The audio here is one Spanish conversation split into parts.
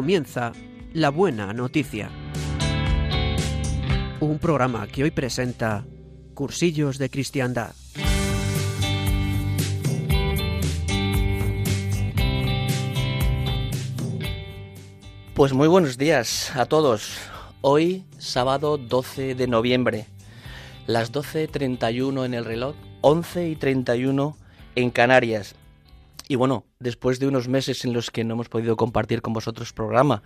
comienza La Buena Noticia. Un programa que hoy presenta Cursillos de Cristiandad. Pues muy buenos días a todos. Hoy, sábado 12 de noviembre, las 12.31 en el reloj, 11 y 31 en Canarias. Y bueno, después de unos meses en los que no hemos podido compartir con vosotros programa,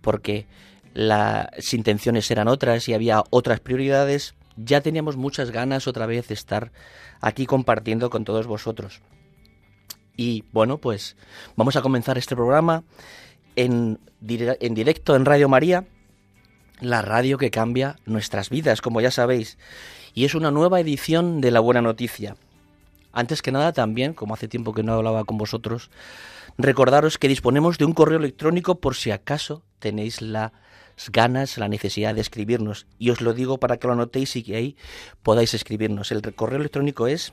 porque las intenciones eran otras y había otras prioridades, ya teníamos muchas ganas otra vez de estar aquí compartiendo con todos vosotros. Y bueno, pues vamos a comenzar este programa en, en directo en Radio María, la radio que cambia nuestras vidas, como ya sabéis. Y es una nueva edición de La Buena Noticia. Antes que nada, también, como hace tiempo que no hablaba con vosotros, recordaros que disponemos de un correo electrónico por si acaso tenéis las ganas, la necesidad de escribirnos. Y os lo digo para que lo notéis y que ahí podáis escribirnos. El correo electrónico es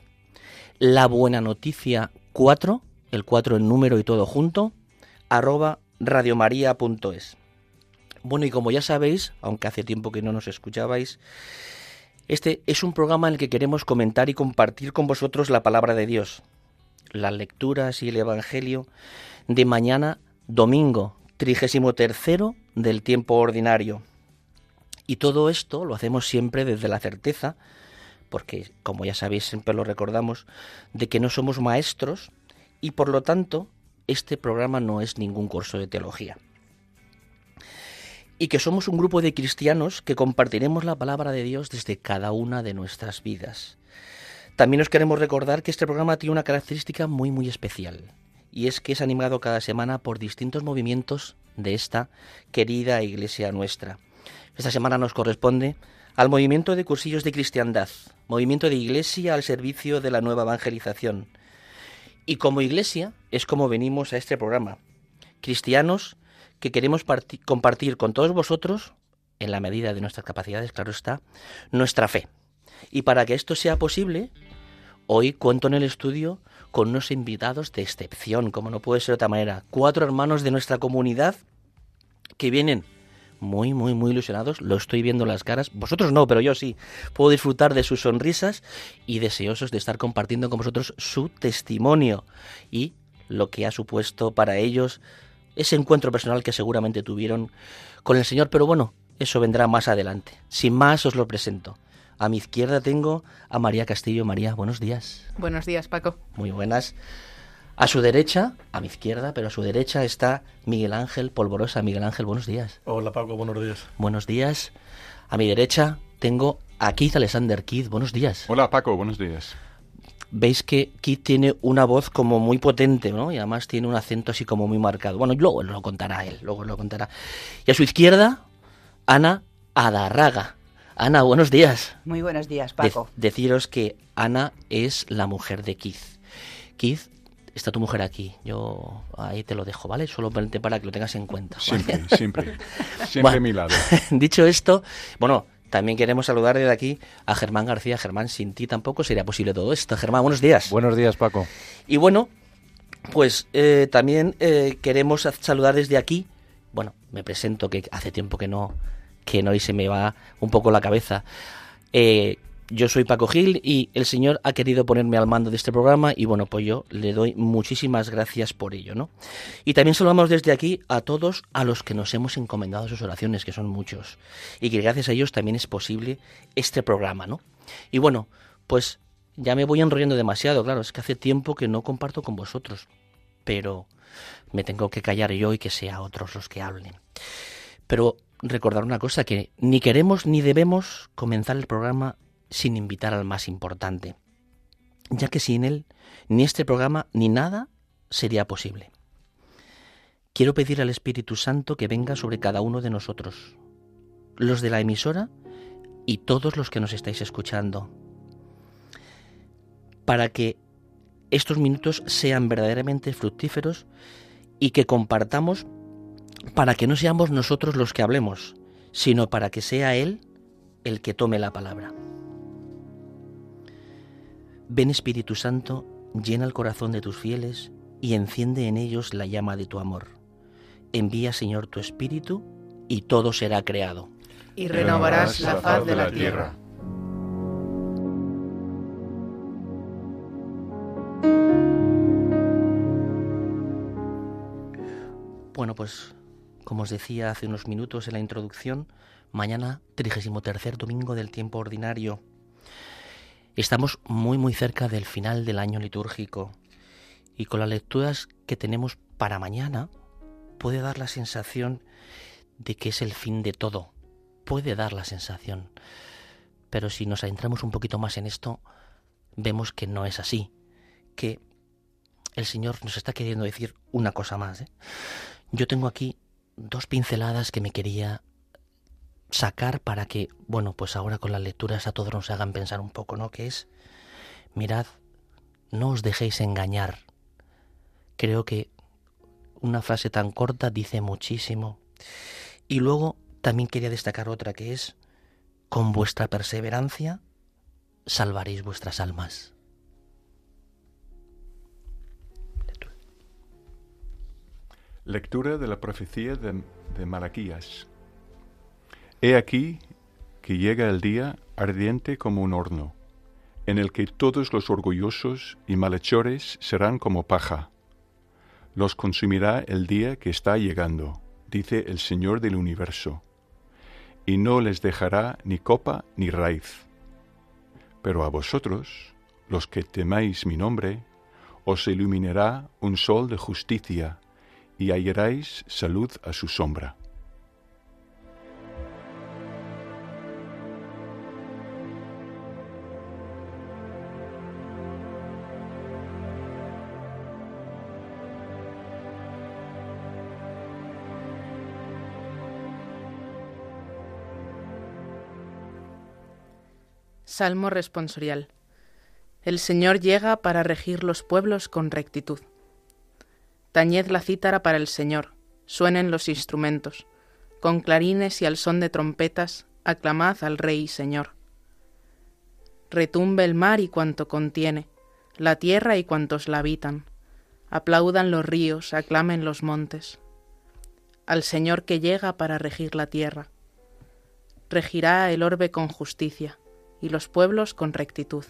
la buena noticia 4, el 4 en número y todo junto, arroba radiomaria.es. Bueno, y como ya sabéis, aunque hace tiempo que no nos escuchabais, este es un programa en el que queremos comentar y compartir con vosotros la palabra de Dios, las lecturas y el Evangelio de mañana domingo, trigésimo tercero del tiempo ordinario. Y todo esto lo hacemos siempre desde la certeza, porque como ya sabéis siempre lo recordamos, de que no somos maestros y por lo tanto este programa no es ningún curso de teología y que somos un grupo de cristianos que compartiremos la palabra de Dios desde cada una de nuestras vidas. También os queremos recordar que este programa tiene una característica muy muy especial y es que es animado cada semana por distintos movimientos de esta querida iglesia nuestra. Esta semana nos corresponde al movimiento de cursillos de cristiandad, movimiento de iglesia al servicio de la nueva evangelización. Y como iglesia es como venimos a este programa. Cristianos que queremos compartir con todos vosotros, en la medida de nuestras capacidades, claro está, nuestra fe. Y para que esto sea posible, hoy cuento en el estudio con unos invitados de excepción, como no puede ser de otra manera. Cuatro hermanos de nuestra comunidad que vienen muy, muy, muy ilusionados. Lo estoy viendo en las caras. Vosotros no, pero yo sí. Puedo disfrutar de sus sonrisas y deseosos de estar compartiendo con vosotros su testimonio y lo que ha supuesto para ellos ese encuentro personal que seguramente tuvieron con el Señor, pero bueno, eso vendrá más adelante. Sin más os lo presento. A mi izquierda tengo a María Castillo. María, buenos días. Buenos días, Paco. Muy buenas. A su derecha, a mi izquierda, pero a su derecha está Miguel Ángel Polvorosa. Miguel Ángel, buenos días. Hola Paco, buenos días. Buenos días. A mi derecha tengo a Keith Alexander. Keith, buenos días. Hola Paco, buenos días veis que Kit tiene una voz como muy potente, ¿no? Y además tiene un acento así como muy marcado. Bueno, luego lo contará él, luego lo contará. Y a su izquierda, Ana Adarraga. Ana, buenos días. Muy buenos días, Paco. deciros que Ana es la mujer de Keith. Keith, está tu mujer aquí. Yo ahí te lo dejo, ¿vale? Solo para que lo tengas en cuenta. Siempre, siempre. Siempre a mi lado. Dicho esto, bueno, también queremos saludar desde aquí a Germán García. Germán, sin ti tampoco sería posible todo esto. Germán, buenos días. Buenos días, Paco. Y bueno, pues eh, también eh, queremos saludar desde aquí. Bueno, me presento que hace tiempo que no, que no y se me va un poco la cabeza. Eh, yo soy Paco Gil y el Señor ha querido ponerme al mando de este programa y bueno, pues yo le doy muchísimas gracias por ello, ¿no? Y también saludamos desde aquí a todos a los que nos hemos encomendado sus oraciones, que son muchos, y que gracias a ellos también es posible este programa, ¿no? Y bueno, pues ya me voy enrollando demasiado, claro, es que hace tiempo que no comparto con vosotros, pero me tengo que callar yo y que sea otros los que hablen. Pero recordar una cosa, que ni queremos ni debemos comenzar el programa sin invitar al más importante, ya que sin él ni este programa ni nada sería posible. Quiero pedir al Espíritu Santo que venga sobre cada uno de nosotros, los de la emisora y todos los que nos estáis escuchando, para que estos minutos sean verdaderamente fructíferos y que compartamos para que no seamos nosotros los que hablemos, sino para que sea Él el que tome la palabra. Ven Espíritu Santo, llena el corazón de tus fieles y enciende en ellos la llama de tu amor. envía Señor tu Espíritu y todo será creado. Y renovarás la faz de la tierra. Bueno, pues como os decía hace unos minutos en la introducción, mañana 33 domingo del tiempo ordinario. Estamos muy muy cerca del final del año litúrgico y con las lecturas que tenemos para mañana puede dar la sensación de que es el fin de todo. Puede dar la sensación. Pero si nos adentramos un poquito más en esto, vemos que no es así, que el Señor nos está queriendo decir una cosa más. ¿eh? Yo tengo aquí dos pinceladas que me quería sacar para que, bueno, pues ahora con las lecturas a todos nos hagan pensar un poco, ¿no? Que es, mirad, no os dejéis engañar. Creo que una frase tan corta dice muchísimo. Y luego también quería destacar otra que es, con vuestra perseverancia salvaréis vuestras almas. Lectura de la profecía de, de Malaquías. He aquí que llega el día ardiente como un horno, en el que todos los orgullosos y malhechores serán como paja. Los consumirá el día que está llegando, dice el Señor del universo, y no les dejará ni copa ni raíz. Pero a vosotros, los que temáis mi nombre, os iluminará un sol de justicia, y hallaréis salud a su sombra. Salmo responsorial. El Señor llega para regir los pueblos con rectitud. Tañed la cítara para el Señor, suenen los instrumentos, con clarines y al son de trompetas, aclamad al Rey y Señor. Retumbe el mar y cuanto contiene, la tierra y cuantos la habitan, aplaudan los ríos, aclamen los montes. Al Señor que llega para regir la tierra. Regirá el orbe con justicia, y los pueblos con rectitud.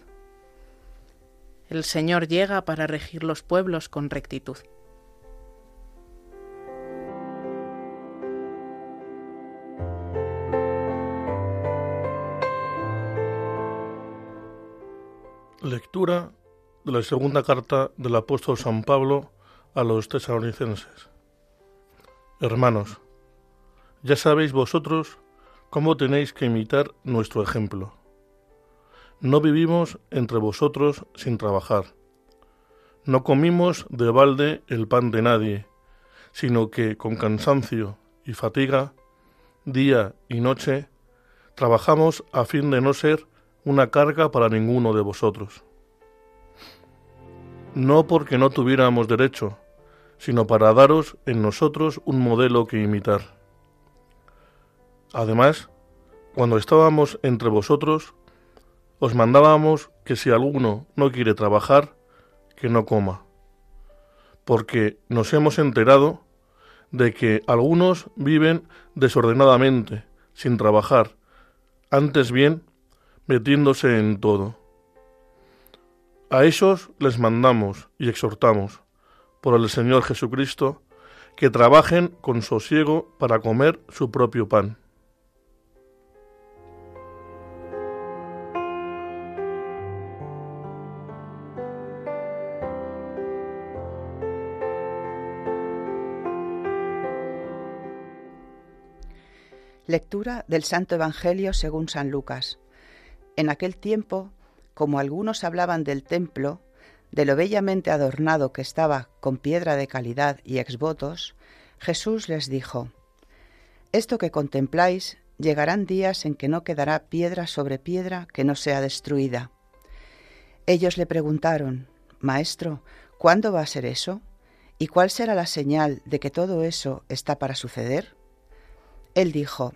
El Señor llega para regir los pueblos con rectitud. Lectura de la segunda carta del apóstol San Pablo a los tesalonicenses. Hermanos, ya sabéis vosotros cómo tenéis que imitar nuestro ejemplo. No vivimos entre vosotros sin trabajar. No comimos de balde el pan de nadie, sino que con cansancio y fatiga, día y noche, trabajamos a fin de no ser una carga para ninguno de vosotros. No porque no tuviéramos derecho, sino para daros en nosotros un modelo que imitar. Además, cuando estábamos entre vosotros, os mandábamos que si alguno no quiere trabajar, que no coma, porque nos hemos enterado de que algunos viven desordenadamente, sin trabajar, antes bien metiéndose en todo. A esos les mandamos y exhortamos, por el Señor Jesucristo, que trabajen con sosiego para comer su propio pan. Lectura del Santo Evangelio según San Lucas. En aquel tiempo, como algunos hablaban del templo, de lo bellamente adornado que estaba con piedra de calidad y exvotos, Jesús les dijo, Esto que contempláis, llegarán días en que no quedará piedra sobre piedra que no sea destruida. Ellos le preguntaron, Maestro, ¿cuándo va a ser eso? ¿Y cuál será la señal de que todo eso está para suceder? Él dijo,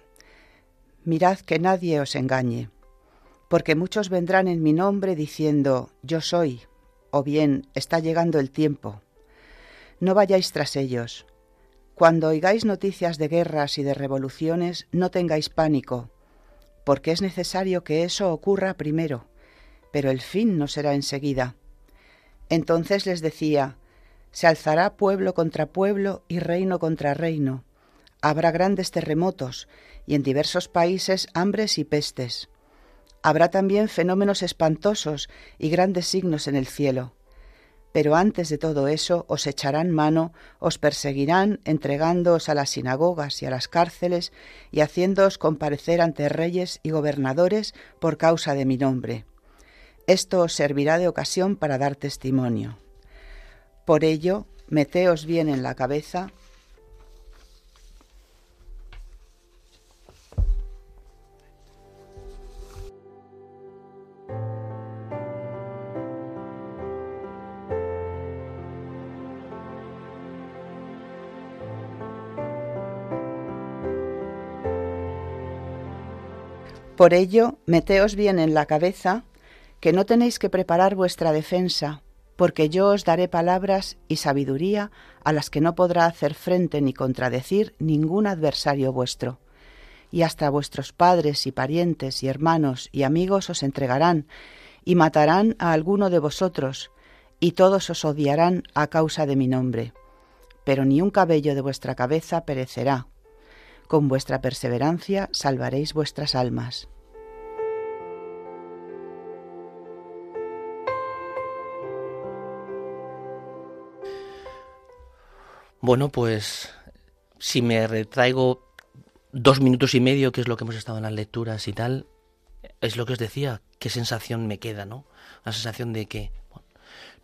Mirad que nadie os engañe, porque muchos vendrán en mi nombre diciendo, Yo soy, o bien, está llegando el tiempo. No vayáis tras ellos. Cuando oigáis noticias de guerras y de revoluciones, no tengáis pánico, porque es necesario que eso ocurra primero, pero el fin no será enseguida. Entonces les decía, se alzará pueblo contra pueblo y reino contra reino. Habrá grandes terremotos y en diversos países hambres y pestes. Habrá también fenómenos espantosos y grandes signos en el cielo. Pero antes de todo eso os echarán mano, os perseguirán, entregándoos a las sinagogas y a las cárceles y haciéndoos comparecer ante reyes y gobernadores por causa de mi nombre. Esto os servirá de ocasión para dar testimonio. Por ello, meteos bien en la cabeza Por ello, meteos bien en la cabeza que no tenéis que preparar vuestra defensa, porque yo os daré palabras y sabiduría a las que no podrá hacer frente ni contradecir ningún adversario vuestro. Y hasta vuestros padres y parientes y hermanos y amigos os entregarán, y matarán a alguno de vosotros, y todos os odiarán a causa de mi nombre. Pero ni un cabello de vuestra cabeza perecerá. Con vuestra perseverancia salvaréis vuestras almas. Bueno, pues si me retraigo dos minutos y medio, que es lo que hemos estado en las lecturas y tal, es lo que os decía, qué sensación me queda, ¿no? Una sensación de que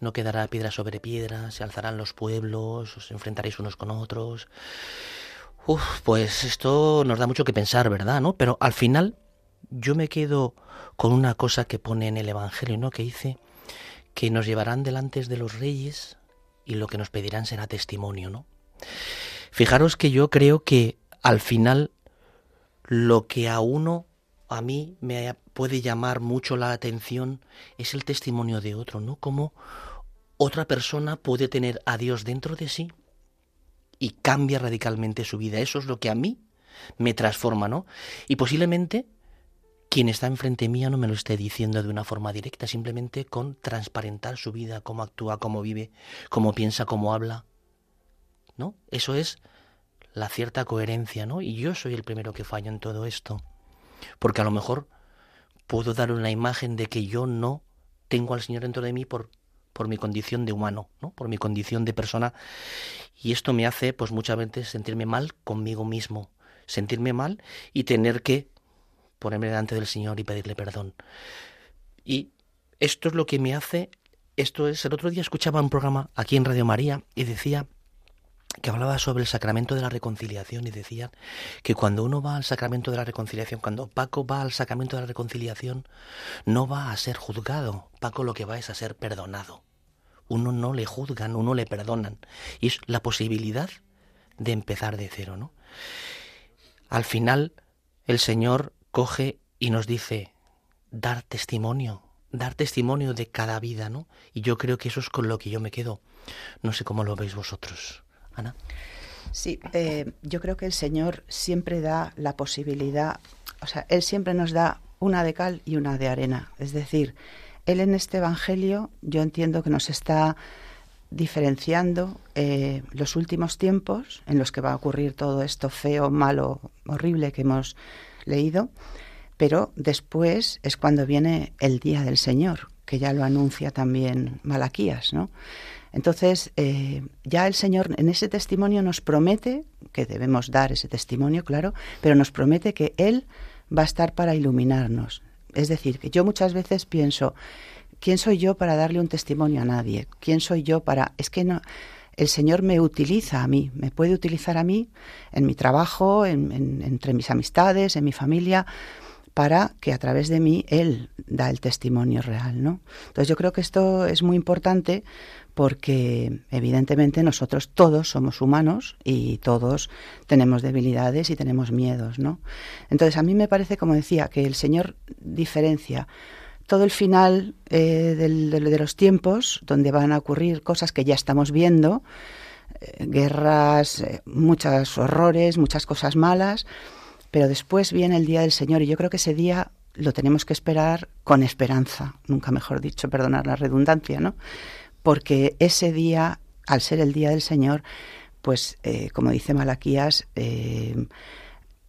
no quedará piedra sobre piedra, se alzarán los pueblos, os enfrentaréis unos con otros. Uf, pues esto nos da mucho que pensar, ¿verdad? ¿No? Pero al final yo me quedo con una cosa que pone en el Evangelio, ¿no? Que dice que nos llevarán delante de los reyes y lo que nos pedirán será testimonio, ¿no? Fijaros que yo creo que al final lo que a uno, a mí, me puede llamar mucho la atención es el testimonio de otro, ¿no? Cómo otra persona puede tener a Dios dentro de sí y cambia radicalmente su vida. Eso es lo que a mí me transforma, ¿no? Y posiblemente quien está enfrente mía no me lo esté diciendo de una forma directa, simplemente con transparentar su vida, cómo actúa, cómo vive, cómo piensa, cómo habla. ¿No? Eso es la cierta coherencia, ¿no? Y yo soy el primero que fallo en todo esto. Porque a lo mejor puedo dar una imagen de que yo no tengo al Señor dentro de mí por, por mi condición de humano, ¿no? Por mi condición de persona. Y esto me hace, pues muchas veces, sentirme mal conmigo mismo. Sentirme mal y tener que ponerme delante del Señor y pedirle perdón. Y esto es lo que me hace, esto es, el otro día escuchaba un programa aquí en Radio María y decía que hablaba sobre el sacramento de la reconciliación y decía que cuando uno va al sacramento de la reconciliación, cuando Paco va al sacramento de la reconciliación, no va a ser juzgado, Paco lo que va es a ser perdonado. Uno no le juzgan, uno le perdonan. Y es la posibilidad de empezar de cero, ¿no? Al final, el Señor coge y nos dice dar testimonio, dar testimonio de cada vida, ¿no? Y yo creo que eso es con lo que yo me quedo. No sé cómo lo veis vosotros, Ana. Sí, eh, yo creo que el Señor siempre da la posibilidad, o sea, Él siempre nos da una de cal y una de arena. Es decir, Él en este Evangelio yo entiendo que nos está diferenciando eh, los últimos tiempos en los que va a ocurrir todo esto feo, malo, horrible que hemos leído, pero después es cuando viene el día del Señor, que ya lo anuncia también Malaquías, ¿no? Entonces, eh, ya el Señor en ese testimonio nos promete, que debemos dar ese testimonio, claro, pero nos promete que Él va a estar para iluminarnos. Es decir, que yo muchas veces pienso, ¿quién soy yo para darle un testimonio a nadie? ¿Quién soy yo para...? Es que no el Señor me utiliza a mí, me puede utilizar a mí en mi trabajo, entre mis amistades, en mi familia, para que a través de mí Él da el testimonio real, ¿no? Entonces yo creo que esto es muy importante porque evidentemente nosotros todos somos humanos y todos tenemos debilidades y tenemos miedos, ¿no? Entonces a mí me parece, como decía, que el Señor diferencia todo el final eh, de los tiempos, donde van a ocurrir cosas que ya estamos viendo, eh, guerras, eh, muchos horrores, muchas cosas malas, pero después viene el día del Señor y yo creo que ese día lo tenemos que esperar con esperanza, nunca mejor dicho, perdonar la redundancia, ¿no? Porque ese día, al ser el día del Señor, pues eh, como dice Malaquías,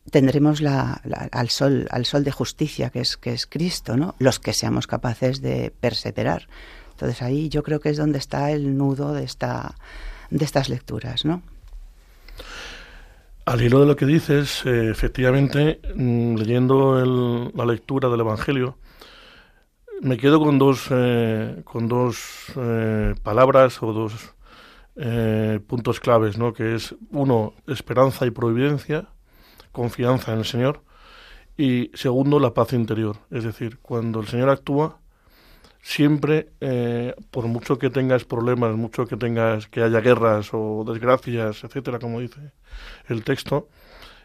tendremos la, al sol, al sol de justicia que es que es Cristo, ¿no? Los que seamos capaces de perseverar. Entonces ahí yo creo que es donde está el nudo de esta de estas lecturas, ¿no? Al hilo de lo que dices, eh, efectivamente, mm, leyendo la lectura del Evangelio, me quedo con dos, eh, con dos eh, palabras o dos puntos claves, ¿no? Que es, uno, esperanza y providencia, confianza en el Señor, y segundo, la paz interior. Es decir, cuando el Señor actúa, siempre, eh, por mucho que tengas problemas, mucho que tengas que haya guerras o desgracias, etcétera, como dice el texto,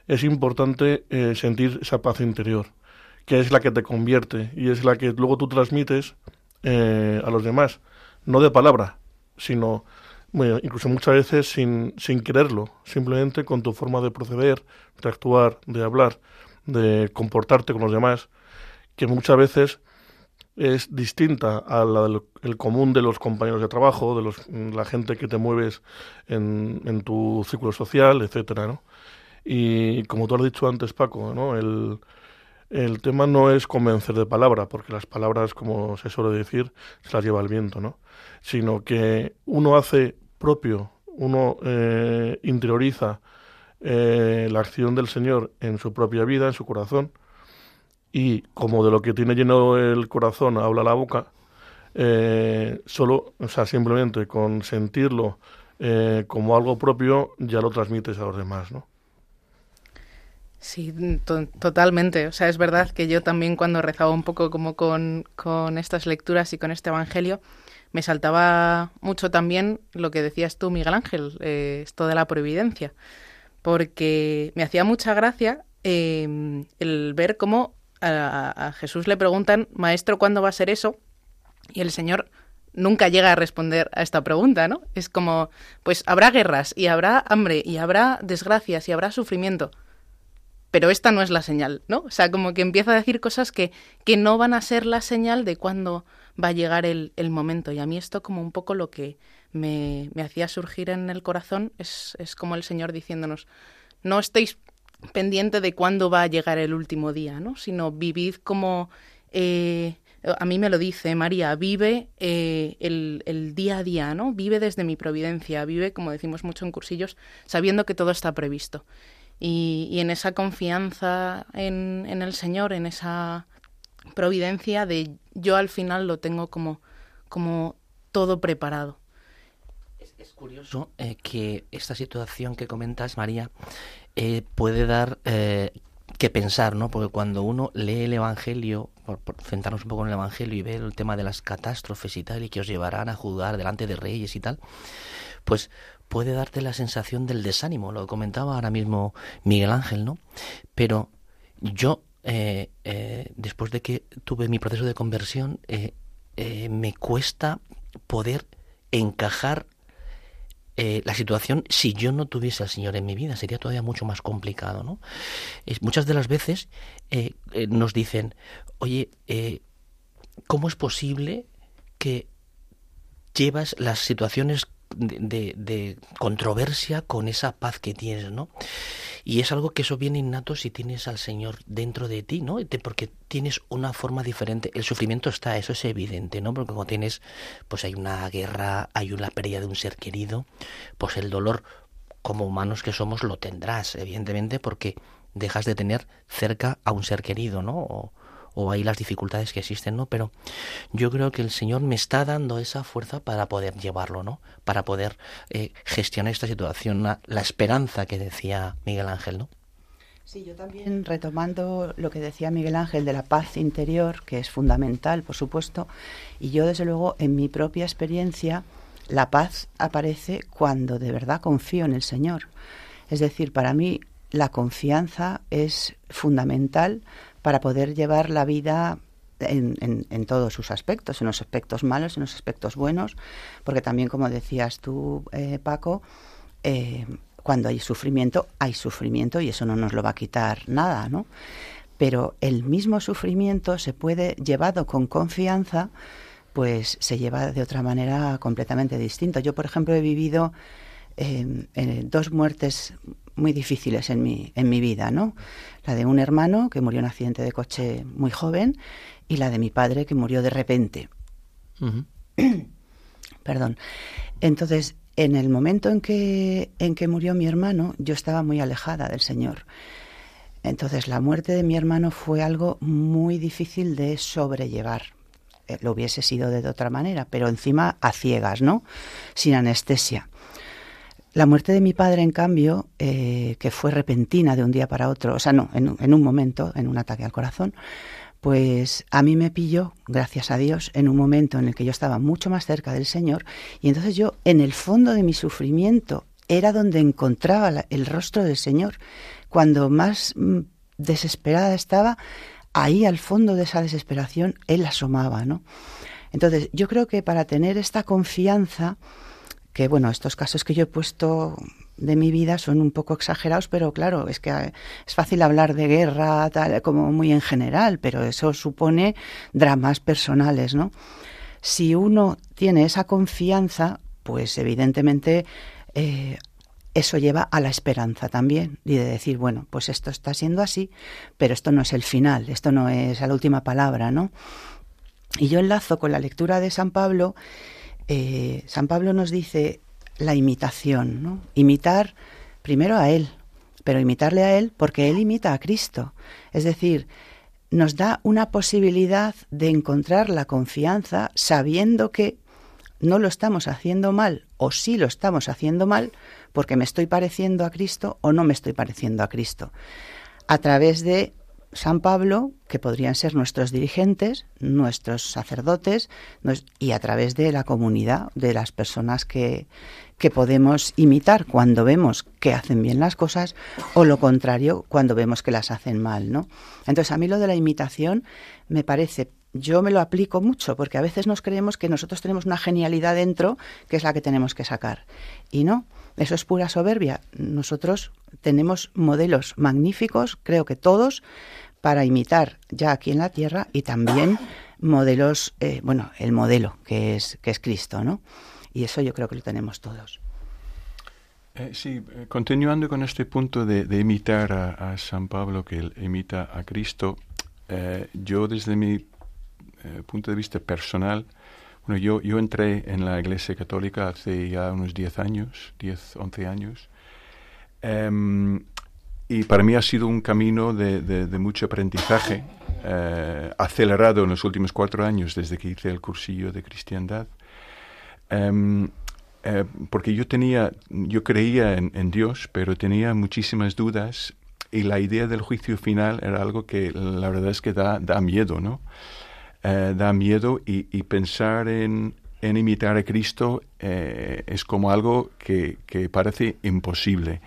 es importante eh, sentir esa paz interior, que es la que te convierte y es la que luego tú transmites eh, a los demás, no de palabra, sino incluso muchas veces sin, sin quererlo, simplemente con tu forma de proceder, de actuar, de hablar, de comportarte con los demás, que muchas veces es distinta a la del común de los compañeros de trabajo, de los, la gente que te mueves en, en tu círculo social, etcétera, ¿no? Y como tú has dicho antes, Paco, ¿no? El, el tema no es convencer de palabra, porque las palabras, como se suele decir, se las lleva el viento, ¿no? Sino que uno hace propio, uno eh, interioriza eh, la acción del Señor en su propia vida, en su corazón, y como de lo que tiene lleno el corazón habla la boca, eh, solo, o sea, simplemente con sentirlo eh, como algo propio ya lo transmites a los demás, ¿no? Sí, totalmente. O sea, es verdad que yo también cuando rezaba un poco como con, con estas lecturas y con este Evangelio, me saltaba mucho también lo que decías tú, Miguel Ángel, eh, esto de la providencia, porque me hacía mucha gracia eh, el ver cómo a, Jesús le preguntan, Maestro, ¿cuándo va a ser eso? Y el Señor nunca llega a responder a esta pregunta, ¿no? Es como, pues habrá guerras y habrá hambre y habrá desgracias y habrá sufrimiento. Pero esta no es la señal, ¿no? O sea, como que empieza a decir cosas que, que no van a ser la señal de cuándo va a llegar el, el momento. Y a mí esto como un poco lo que me, me hacía surgir en el corazón es, es como el Señor diciéndonos, no estéis pendiente de cuándo va a llegar el último día, ¿no? Sino vivid como... Eh, a mí me lo dice María, vive eh, el, el, día a día, ¿no? Vive desde mi providencia, vive, como decimos mucho en cursillos, sabiendo que todo está previsto. Y, y en esa confianza en, en, el Señor, en esa providencia de yo al final lo tengo como, como todo preparado. Es, curioso eh, que esta situación que comentas, María, eh, puede dar eh, que pensar, ¿no? Porque cuando uno lee el Evangelio, por, centrarnos un poco en el Evangelio y ver el tema de las catástrofes y tal, y que os llevarán a juzgar delante de reyes y tal, pues puede darte la sensación del desánimo, lo comentaba ahora mismo Miguel Ángel, ¿no? Pero yo, eh, eh, después de que tuve mi proceso de conversión, eh me cuesta poder encajar eh, la situación, si yo no tuviese al Señor en mi vida, sería todavía mucho más complicado, ¿no? Muchas de las veces eh, eh, nos dicen, oye, ¿cómo es posible que llevas las situaciones de, de, controversia con esa paz que tienes, ¿no? Y es algo que eso viene innato si tienes al Señor dentro de ti, ¿no? Porque tienes una forma diferente. El sufrimiento está, eso es evidente, ¿no? Porque cuando tienes, pues hay una guerra, hay una pérdida de un ser querido, pues el dolor, como humanos que somos, lo tendrás, evidentemente, porque dejas de tener cerca a un ser querido, ¿no? O, o hay las dificultades que existen, ¿no? Pero yo creo que el Señor me está dando esa fuerza para poder llevarlo, ¿no? Para poder eh, gestionar esta situación, la, la esperanza que decía Miguel Ángel, ¿no? Sí, yo también retomando lo que decía Miguel Ángel de la paz interior, que es fundamental, por supuesto, y yo desde luego en mi propia experiencia, la paz aparece cuando de verdad confío en el Señor. Es decir, para mí la confianza es fundamental para poder llevar la vida en, todos sus aspectos, en los aspectos malos, en los aspectos buenos, porque también, como decías tú, eh, Paco, eh, cuando hay sufrimiento, hay sufrimiento y eso no nos lo va a quitar nada, ¿no? Pero el mismo sufrimiento se puede, llevado con confianza, pues se lleva de otra manera completamente distinta. Yo, por ejemplo, he vivido dos muertes muy difíciles en mi, en mi vida, ¿no? La de un hermano que murió en un accidente de coche muy joven y la de mi padre que murió de repente. Perdón. Entonces, en el momento en que, en que murió mi hermano, yo estaba muy alejada del Señor. Entonces, la muerte de mi hermano fue algo muy difícil de sobrellevar. Eh, lo hubiese sido de otra manera, pero encima a ciegas, ¿no? Sin anestesia. La muerte de mi padre, en cambio, eh, que fue repentina de un día para otro, o sea, no, en, un momento, en un ataque al corazón, pues a mí me pilló, gracias a Dios, en un momento en el que yo estaba mucho más cerca del Señor y entonces yo, en el fondo de mi sufrimiento, era donde encontraba el rostro del Señor. Cuando más mm, desesperada estaba, ahí al fondo de esa desesperación, Él asomaba, ¿no? Entonces, yo creo que para tener esta confianza, que bueno, estos casos que yo he puesto de mi vida son un poco exagerados, pero claro, es que es fácil hablar de guerra tal, como muy en general, pero eso supone dramas personales, ¿no? Si uno tiene esa confianza, pues evidentemente eh, eso lleva a la esperanza también y de decir, bueno, pues esto está siendo así, pero esto no es el final, esto no es la última palabra, ¿no? Y yo enlazo con la lectura de San Pablo eh, San Pablo nos dice la imitación, ¿no? Imitar primero a Él, pero imitarle a Él porque Él imita a Cristo. Es decir, nos da una posibilidad de encontrar la confianza sabiendo que no lo estamos haciendo mal o sí lo estamos haciendo mal porque me estoy pareciendo a Cristo o no me estoy pareciendo a Cristo. A través de San Pablo, que podrían ser nuestros dirigentes, nuestros sacerdotes, y a través de la comunidad, de las personas que, que podemos imitar cuando vemos que hacen bien las cosas, o lo contrario, cuando vemos que las hacen mal, ¿no? Entonces, a mí lo de la imitación me parece yo me lo aplico mucho porque a veces nos creemos que nosotros tenemos una genialidad dentro que es la que tenemos que sacar. Y no, eso es pura soberbia. Nosotros tenemos modelos magníficos, creo que todos, para imitar ya aquí en la tierra y también modelos, eh, bueno, el modelo que es, que es Cristo, ¿no? Y eso yo creo que lo tenemos todos. Eh, sí, eh, continuando con este punto de, imitar a, San Pablo, que él imita a Cristo, yo desde mi punto de vista personal, bueno, yo, yo entré en la Iglesia Católica hace ya unos 10 años, 10, 11 años, em, y para mí ha sido un camino de, de, mucho aprendizaje, eh, acelerado en los últimos cuatro años desde que hice el cursillo de cristiandad. Em, eh, porque yo tenía, yo creía en, Dios, pero tenía muchísimas dudas y la idea del juicio final era algo que la verdad es que da, da miedo, ¿no? Eh, da miedo y, pensar en, en, imitar a Cristo es como algo que, que parece imposible.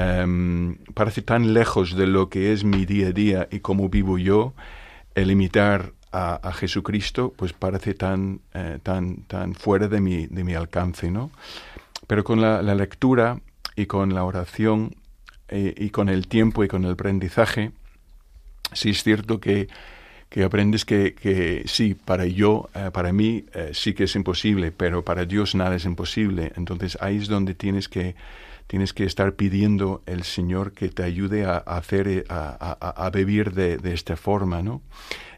Em, parece tan lejos de lo que es mi día a día y cómo vivo yo, el imitar a, Jesucristo, pues parece tan, eh, tan, tan fuera de mi, de mi alcance, ¿no? Pero con la, lectura y con la oración eh, y con el tiempo y con el aprendizaje, sí es cierto que, que aprendes que, que, sí, para yo, eh, para mí sí que es imposible, pero para Dios nada es imposible. Entonces ahí es donde tienes que tienes que estar pidiendo el Señor que te ayude a, hacer, eh, a, vivir de, esta forma, ¿no?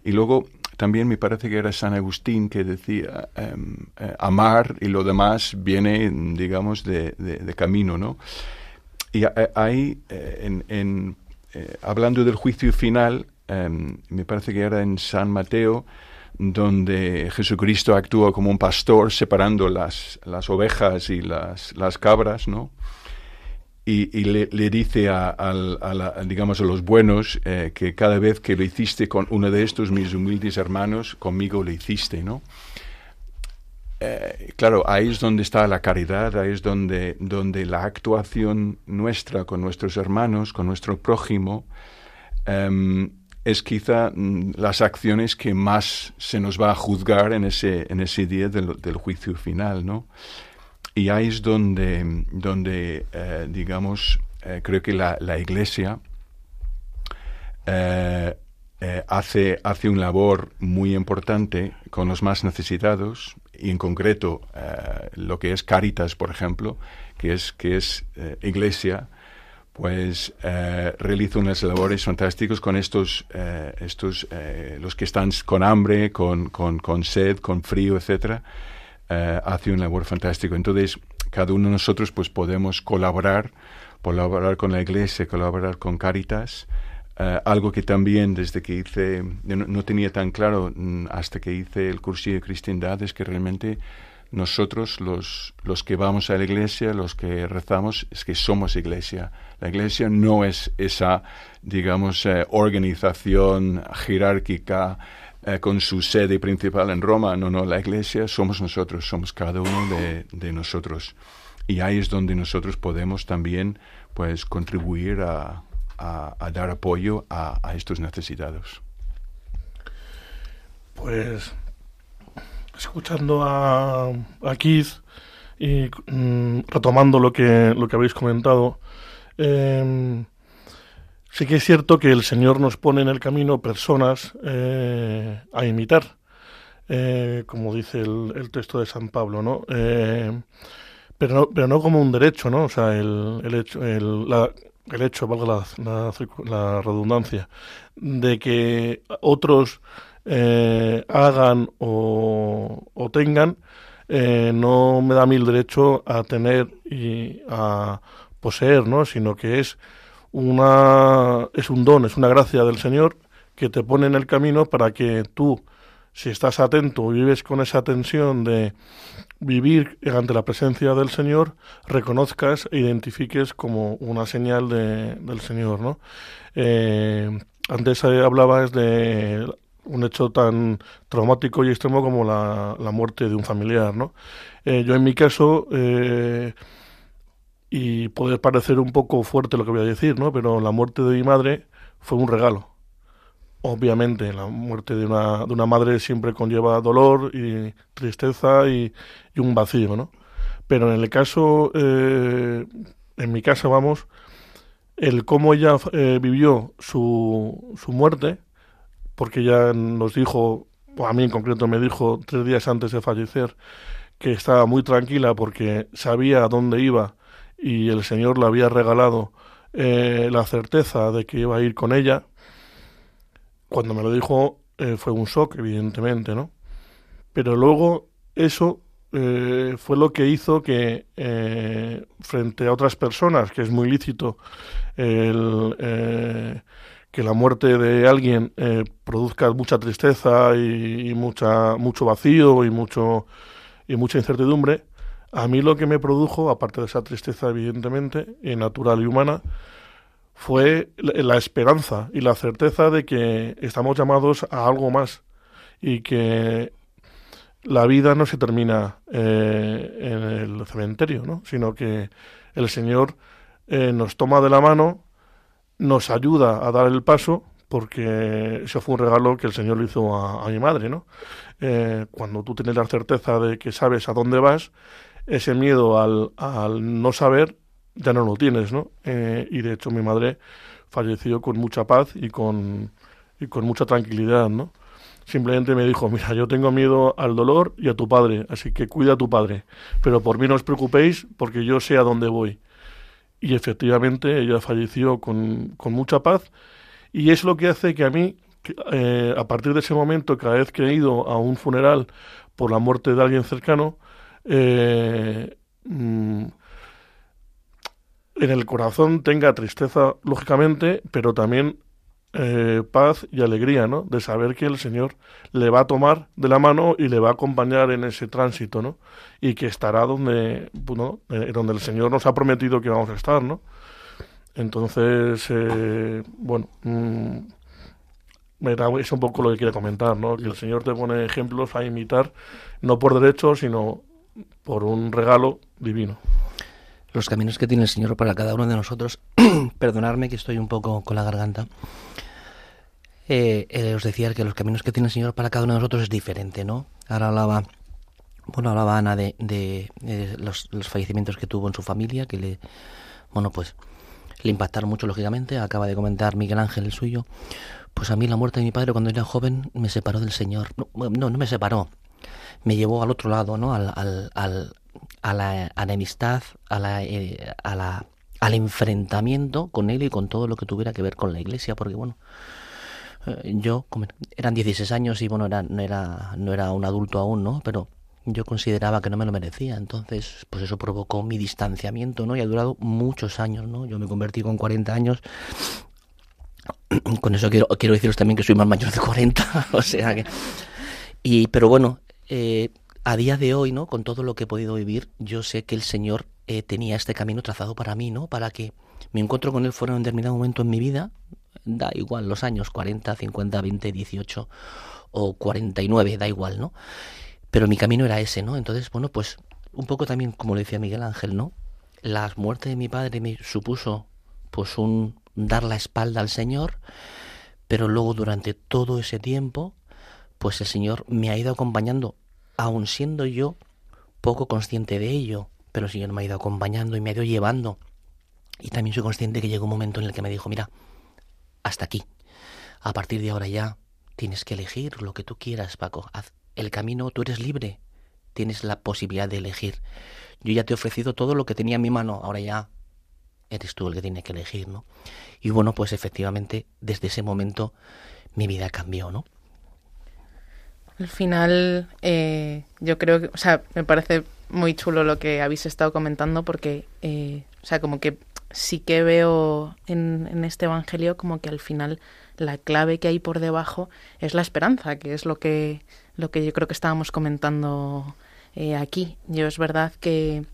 Y luego también me parece que era San Agustín que decía em, eh, amar y lo demás viene, digamos, de, camino, ¿no? Y eh, ahí, en, hablando del juicio final, em, me parece que era en San Mateo, donde Jesucristo actúa como un pastor separando las, las ovejas y las, las cabras, ¿no? Y, le, dice a, digamos a los buenos eh, que cada vez que lo hiciste con uno de estos mis humildes hermanos conmigo lo hiciste no eh, claro ahí es donde está la caridad ahí es donde donde la actuación nuestra con nuestros hermanos con nuestro prójimo em, es quizá mm, las acciones que más se nos va a juzgar en ese en ese día del, del juicio final no y ahí es donde, donde eh, digamos, eh, creo que la, la Iglesia eh, hace, hace un labor muy importante con los más necesitados y en concreto lo que es Caritas, por ejemplo, que es, que es Iglesia, pues realiza unas labores fantásticas con estos, estos los que están con hambre, con, con, con sed, con frío, etcétera eh, hace un labor fantástico. Entonces, cada uno de nosotros pues podemos colaborar, colaborar con la iglesia, colaborar con Caritas, eh, algo que también desde que hice, no, tenía tan claro mm, hasta que hice el curso de cristiandad, es que realmente nosotros los, los que vamos a la iglesia, los que rezamos, es que somos iglesia. La iglesia no es esa, digamos, eh, organización jerárquica eh, con su sede principal en Roma. No, no, la iglesia somos nosotros, somos cada uno de, nosotros. Y ahí es donde nosotros podemos también pues contribuir a, dar apoyo a, estos necesitados. Pues escuchando a, a Keith y mm, retomando lo que, lo que habéis comentado, eh, Sí que es cierto que el Señor nos pone en el camino personas eh, a imitar, eh, como dice el, texto de San Pablo, ¿no? Eh, pero ¿no? Pero no como un derecho, ¿no? O sea, el, el hecho, el, la, el hecho, valga la, la, redundancia, de que otros hagan o, o tengan, no me da a mí el derecho a tener y a poseer, ¿no? Sino que es una, es un don, es una gracia del Señor que te pone en el camino para que tú, si estás atento vives con esa tensión de vivir ante la presencia del Señor, reconozcas e identifiques como una señal de, del Señor, ¿no? Eh, antes hablabas de un hecho tan traumático y extremo como la, la muerte de un familiar, ¿no? Eh, yo en mi caso eh, y puede parecer un poco fuerte lo que voy a decir, ¿no? Pero la muerte de mi madre fue un regalo. Obviamente, la muerte de una, de una madre siempre conlleva dolor y tristeza y, un vacío, ¿no? Pero en el caso, eh, en mi casa, vamos, el cómo ella eh, vivió su, su muerte, porque ella nos dijo, o a mí en concreto me dijo tres días antes de fallecer, que estaba muy tranquila porque sabía a dónde iba y el Señor le había regalado eh, la certeza de que iba a ir con ella, cuando me lo dijo eh, fue un shock, evidentemente, ¿no? Pero luego eso eh, fue lo que hizo que frente a otras personas, que es muy lícito que la muerte de alguien produzca mucha tristeza y, mucha, mucho vacío y, mucho, y mucha incertidumbre, a mí lo que me produjo, aparte de esa tristeza evidentemente, natural y humana, fue la esperanza y la certeza de que estamos llamados a algo más y que la vida no se termina eh, en el cementerio, ¿no? sino que el Señor eh, nos toma de la mano, nos ayuda a dar el paso, porque eso fue un regalo que el Señor le hizo a, mi madre. ¿no? Eh, cuando tú tienes la certeza de que sabes a dónde vas, ese miedo al, al no saber ya no lo tienes, ¿no? Eh, y de hecho mi madre falleció con mucha paz y con, y con mucha tranquilidad, ¿no? Simplemente me dijo, mira, yo tengo miedo al dolor y a tu padre, así que cuida a tu padre, pero por mí no os preocupéis porque yo sé a dónde voy. Y efectivamente ella falleció con, con mucha paz y es lo que hace que a mí, eh, a partir de ese momento, cada vez que he ido a un funeral por la muerte de alguien cercano, eh, mm, en el corazón tenga tristeza, lógicamente, pero también eh, paz y alegría, ¿no? De saber que el Señor le va a tomar de la mano y le va a acompañar en ese tránsito, ¿no? Y que estará donde, bueno, eh, donde el Señor nos ha prometido que vamos a estar, ¿no? Entonces, bueno, mm, es un poco lo que quiero comentar, ¿no? Que el Señor te pone ejemplos a imitar, no por derecho, sino por un regalo divino. Los caminos que tiene el Señor para cada uno de nosotros, perdonadme que estoy un poco con la garganta, eh, eh, os decía que los caminos que tiene el Señor para cada uno de nosotros es diferente, ¿no? Ahora hablaba bueno, hablaba Ana de, de, los, fallecimientos que tuvo en su familia, que le, bueno, pues le impactaron mucho, lógicamente. Acaba de comentar Miguel Ángel el suyo. Pues a mí la muerte de mi padre cuando era joven me separó del Señor. No, no, me separó. Me llevó al otro lado, ¿no? Al, al, al a la enemistad, a la, eh, a la, al enfrentamiento con él y con todo lo que tuviera que ver con la iglesia, porque bueno, eh, yo, eran 16 años y bueno, era, no, era, no era un adulto aún, ¿no? Pero yo consideraba que no me lo merecía, entonces pues eso provocó mi distanciamiento, ¿no? Y ha durado muchos años, ¿no? Yo me convertí con 40 años, con eso quiero, quiero deciros también que soy más mayor de 40, o sea que... Y, pero bueno, eh, a día de hoy, ¿no? Con todo lo que he podido vivir, yo sé que el Señor eh, tenía este camino trazado para mí, ¿no? Para que mi encuentro con Él fuera en un determinado momento en mi vida, da igual los años, 40, 50, 20, 18 o 49, da igual, ¿no? Pero mi camino era ese, ¿no? Entonces, bueno, pues un poco también, como le decía Miguel Ángel, ¿no? La muerte de mi padre me supuso, pues, un dar la espalda al Señor, pero luego durante todo ese tiempo, pues el Señor me ha ido acompañando, aun siendo yo poco consciente de ello, pero el Señor me ha ido acompañando y me ha ido llevando. Y también soy consciente que llegó un momento en el que me dijo, mira, hasta aquí. A partir de ahora ya tienes que elegir lo que tú quieras, Paco. Haz el camino, tú eres libre, tienes la posibilidad de elegir. Yo ya te he ofrecido todo lo que tenía en mi mano, ahora ya eres tú el que tiene que elegir, ¿no? Y bueno, pues efectivamente, desde ese momento mi vida cambió, ¿no? Al final, eh, yo creo que, o sea, me parece muy chulo lo que habéis estado comentando porque, eh, o sea, como que sí que veo en, este Evangelio como que al final la clave que hay por debajo es la esperanza, que es lo que lo que yo creo que estábamos comentando eh, aquí. Yo es verdad que,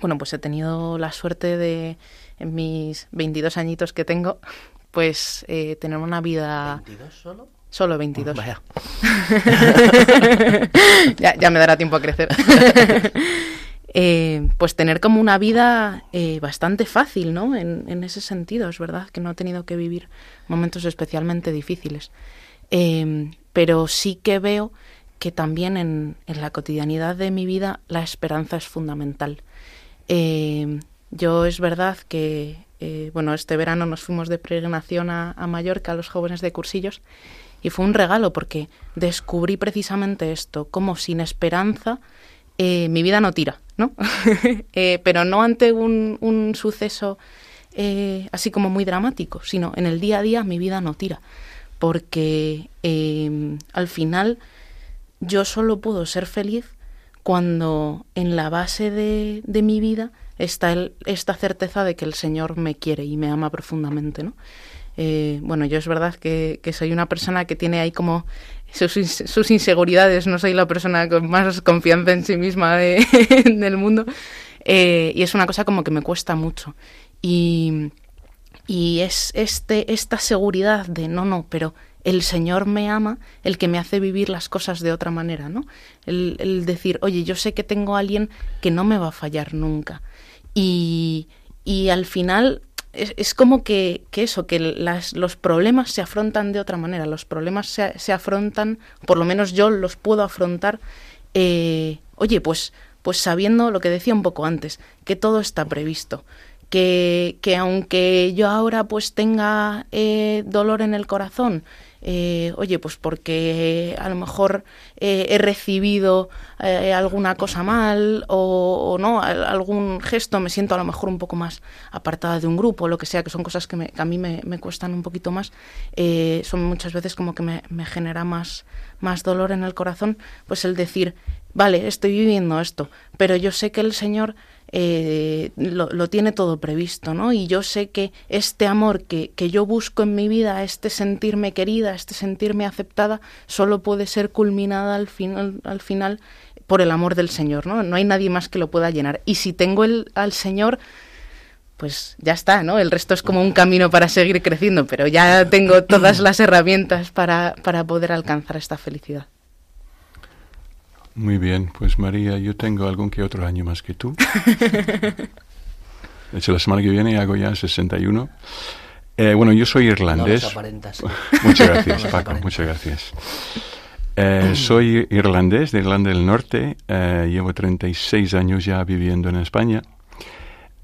bueno, pues he tenido la suerte de, en mis 22 añitos que tengo, pues eh, tener una vida... ¿22 solo? Solo 22. vaya. ya, ya, me dará tiempo a crecer. eh, pues tener como una vida eh, bastante fácil, ¿no? En, en, ese sentido, es verdad que no he tenido que vivir momentos especialmente difíciles. Eh, pero sí que veo que también en, en, la cotidianidad de mi vida la esperanza es fundamental. Eh, yo es verdad que, eh, bueno, este verano nos fuimos de peregrinación a, a, Mallorca, a los jóvenes de cursillos, y fue un regalo porque descubrí precisamente esto, como sin esperanza eh, mi vida no tira, ¿no? pero no ante un, un suceso así como muy dramático, sino en el día a día mi vida no tira, porque al final yo solo puedo ser feliz cuando en la base de, de mi vida está esta certeza de que el Señor me quiere y me ama profundamente, ¿no? Eh, bueno, yo es verdad que, soy una persona que tiene ahí como sus, sus, inseguridades, no soy la persona con más confianza en sí misma de, del mundo, eh, y es una cosa como que me cuesta mucho. Y, y es este, esta seguridad de no, no, pero el Señor me ama, el que me hace vivir las cosas de otra manera, ¿no? El, el, decir, oye, yo sé que tengo a alguien que no me va a fallar nunca. Y, y al final es, es como que, que, eso, que las, los problemas se afrontan de otra manera, los problemas se, se afrontan, por lo menos yo los puedo afrontar, eh, oye, pues, pues sabiendo lo que decía un poco antes, que todo está previsto. Que, que aunque yo ahora pues tenga eh, dolor en el corazón, eh, oye, pues porque a lo mejor eh, he recibido eh, alguna cosa mal o, no, algún gesto, me siento a lo mejor un poco más apartada de un grupo, lo que sea, que son cosas que, me, que a mí me, cuestan un poquito más, son muchas veces como que me, me genera más, más dolor en el corazón, pues el decir, vale, estoy viviendo esto, pero yo sé que el Señor eh, lo, lo, tiene todo previsto, ¿no? Y yo sé que este amor que, que, yo busco en mi vida, este sentirme querida, este sentirme aceptada, solo puede ser culminada al final, al final por el amor del Señor, ¿no? No hay nadie más que lo pueda llenar. Y si tengo el, al Señor, pues ya está, ¿no? El resto es como un camino para seguir creciendo, pero ya tengo todas las herramientas para, para poder alcanzar esta felicidad. Muy bien, pues María, yo tengo algún que otro año más que tú. De hecho, la semana que viene hago ya 61. Eh, bueno, yo soy irlandés. No aparentas. muchas gracias, Paco, muchas gracias. Eh, soy irlandés, de Irlanda del Norte. Eh, llevo 36 años ya viviendo en España.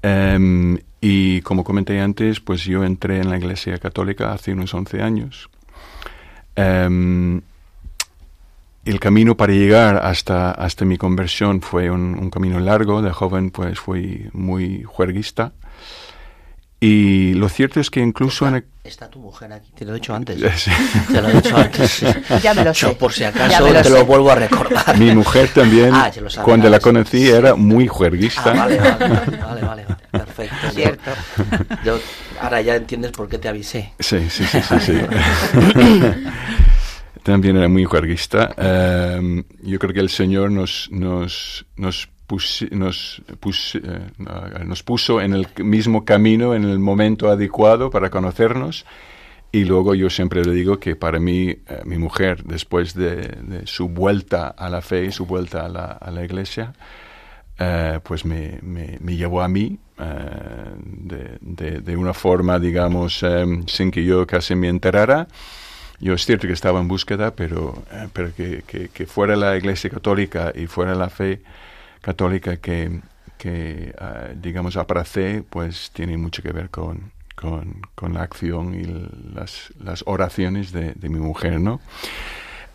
Em, y como comenté antes, pues yo entré en la Iglesia Católica hace unos 11 años. El camino para llegar hasta, hasta mi conversión fue un, un, camino largo. De joven, pues fui muy juerguista. Y lo cierto es que incluso... Está, en está tu mujer aquí, te lo he dicho antes. Sí. Te lo he dicho antes. Sí. Ya me lo sé. Yo, por si acaso te sé. lo vuelvo a recordar. Mi mujer también, ah, sabe, cuando la conocí, sí. era muy juerguista. Ah, vale, vale, vale, vale, vale, perfecto. Cierto. Yo, ahora ya entiendes por qué te avisé. Sí, sí, sí, sí. también era muy juerguista. Um, yo creo que el Señor nos, nos, nos Pus, nos, pus, eh, nos, puso en el mismo camino en el momento adecuado para conocernos. Y luego yo siempre le digo que para mí, eh, mi mujer, después de, de, su vuelta a la fe su vuelta a la, a la iglesia, eh, pues me, me, me, llevó a mí de, de, de, una forma, digamos, sin que yo casi me enterara. Yo es cierto que estaba en búsqueda, pero, pero que, que, que fuera la iglesia católica y fuera la fe, católica que, que uh, digamos, abracé, pues tiene mucho que ver con, con, con la acción y las, las oraciones de, de, mi mujer, ¿no?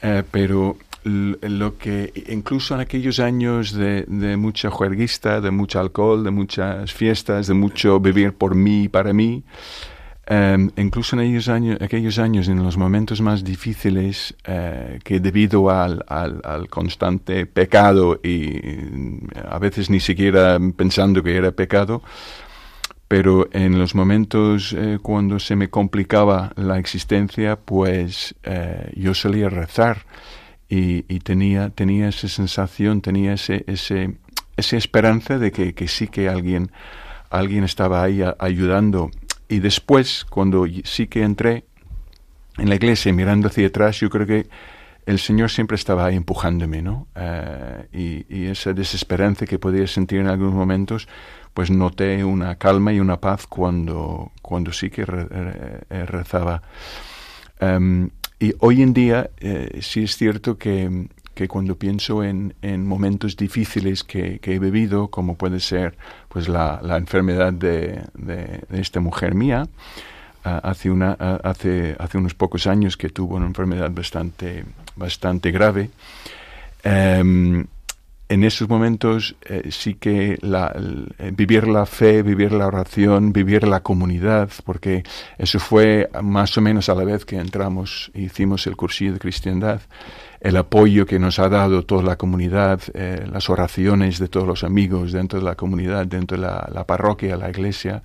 Uh, pero lo que incluso en aquellos años de, de, mucha juerguista, de mucho alcohol, de muchas fiestas, de mucho vivir por mí y para mí, Um, incluso en aquellos años, en los momentos más difíciles, uh, que debido al, constante pecado y a veces ni siquiera pensando que era pecado, pero en los momentos uh, cuando se me complicaba la existencia, pues uh, yo solía rezar y, tenía, tenía esa sensación, tenía ese, ese, esa esperanza de que, sí que alguien, alguien estaba ahí ayudando y después, cuando sí que entré en la iglesia mirando hacia atrás, yo creo que el Señor siempre estaba ahí empujándome, ¿no? Uh, y, esa desesperanza que podía sentir en algunos momentos, pues noté una calma y una paz cuando, cuando sí que re, re, rezaba. Um, y hoy en día eh, sí es cierto que, que cuando pienso en, en momentos difíciles que, he vivido, como puede ser pues la, la enfermedad de, de, esta mujer mía, uh, hace, una, uh, hace, hace unos pocos años que tuvo una enfermedad bastante, bastante grave, um, en esos momentos eh, sí que la, el, vivir la fe, vivir la oración, vivir la comunidad, porque eso fue más o menos a la vez que entramos e hicimos el cursillo de cristiandad, el apoyo que nos ha dado toda la comunidad, eh, las oraciones de todos los amigos dentro de la comunidad, dentro de la, la parroquia, la iglesia,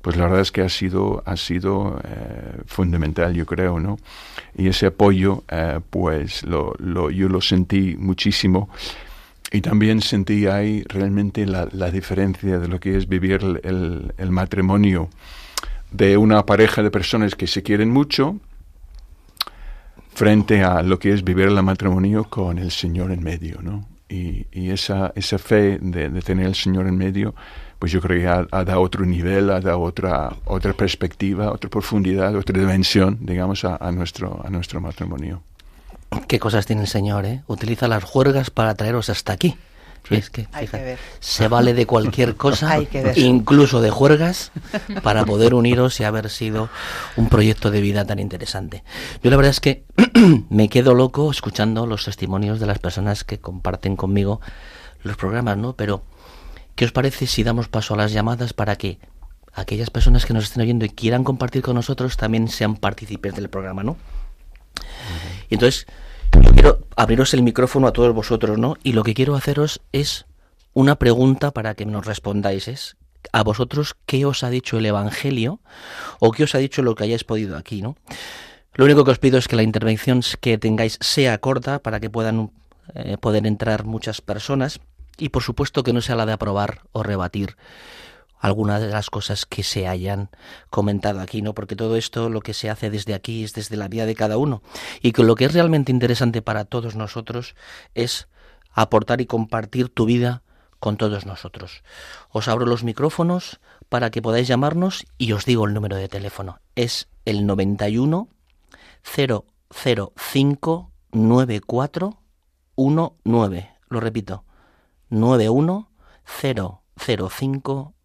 pues la verdad es que ha sido, ha sido eh, fundamental, yo creo, ¿no? Y ese apoyo, eh, pues lo, lo, yo lo sentí muchísimo. Y también sentí ahí realmente la, diferencia de lo que es vivir el, matrimonio de una pareja de personas que se quieren mucho frente a lo que es vivir el matrimonio con el Señor en medio, ¿no? Y, y esa, esa fe de, tener el Señor en medio, pues yo creo que ha, dado otro nivel, ha dado otra, otra perspectiva, otra profundidad, otra dimensión, digamos, a, a nuestro, a nuestro matrimonio. Qué cosas tiene el Señor, ¿eh? Utiliza las juergas para traeros hasta aquí. Sí. Es que, fíjate, que se vale de cualquier cosa, incluso de juergas, para poder uniros y haber sido un proyecto de vida tan interesante. Yo la verdad es que me quedo loco escuchando los testimonios de las personas que comparten conmigo los programas, ¿no? Pero, ¿qué os parece si damos paso a las llamadas para que aquellas personas que nos estén oyendo y quieran compartir con nosotros también sean partícipes del programa, ¿no? Uh -huh. Y entonces, yo quiero abriros el micrófono a todos vosotros, ¿no? Y lo que quiero haceros es una pregunta para que nos respondáis. Es a vosotros qué os ha dicho el Evangelio o qué os ha dicho lo que hayáis podido aquí, ¿no? Lo único que os pido es que la intervención que tengáis sea corta para que puedan eh, poder entrar muchas personas y por supuesto que no sea la de aprobar o rebatir alguna de las cosas que se hayan comentado aquí, ¿no? Porque todo esto lo que se hace desde aquí es desde la vida de cada uno. Y que lo que es realmente interesante para todos nosotros es aportar y compartir tu vida con todos nosotros. Os abro los micrófonos para que podáis llamarnos y os digo el número de teléfono. Es el 91 005 910059419. Lo repito,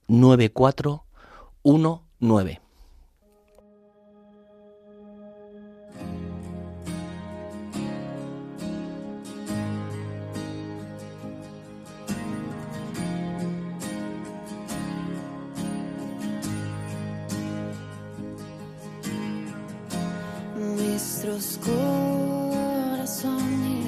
910059419. Nuestros corazones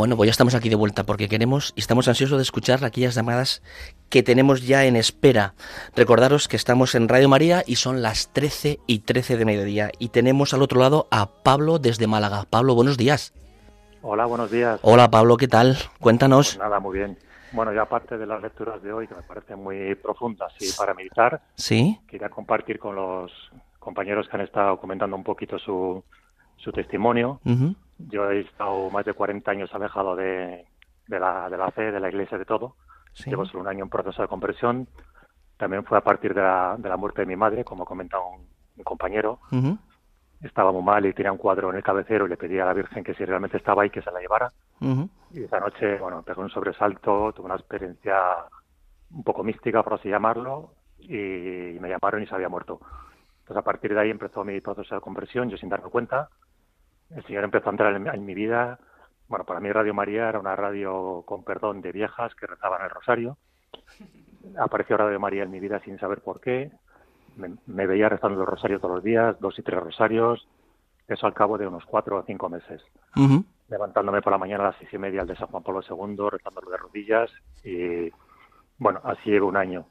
Bueno, pues ya estamos aquí de vuelta porque queremos y estamos ansiosos de escuchar aquellas llamadas que tenemos ya en espera. Recordaros que estamos en Radio María y son las 13 y 13 de mediodía y tenemos al otro lado a Pablo desde Málaga. Pablo, buenos días. Hola, buenos días. Hola Pablo, ¿qué tal? Cuéntanos. Nada, muy bien. Bueno, ya aparte de las lecturas de hoy, que me parecen muy profundas y para meditar, ¿Sí? quería compartir con los compañeros que han estado comentando un poquito su, su testimonio. Ujú. Yo he estado más de 40 años alejado de, de, la, de la fe, de la iglesia, de todo. Sí. Llevo solo un año en proceso de conversión. También fue a partir de la, de la muerte de mi madre, como comentaba un, un compañero. Ujú. Estaba muy mal y tenía un cuadro en el cabecero y le pedí a la Virgen que si realmente estaba ahí, que se la llevara. Y esa noche, bueno, pegó un sobresalto, tuve una experiencia un poco mística, por así llamarlo, y me llamaron y se había muerto. Entonces, a partir de ahí empezó mi proceso de conversión, yo sin darme cuenta. El Señor empezó a entrar en, en mi vida. Bueno, para mí Radio María era una radio con perdón de viejas que rezaban el rosario. Apareció Radio María en mi vida sin saber por qué. Me, me veía rezando el rosario todos los días, dos y tres rosarios. Eso al cabo de unos cuatro o cinco meses levantándome por la mañana a las seis y media al de San Juan Pablo II, rezándolo de rodillas y bueno, así llevo un año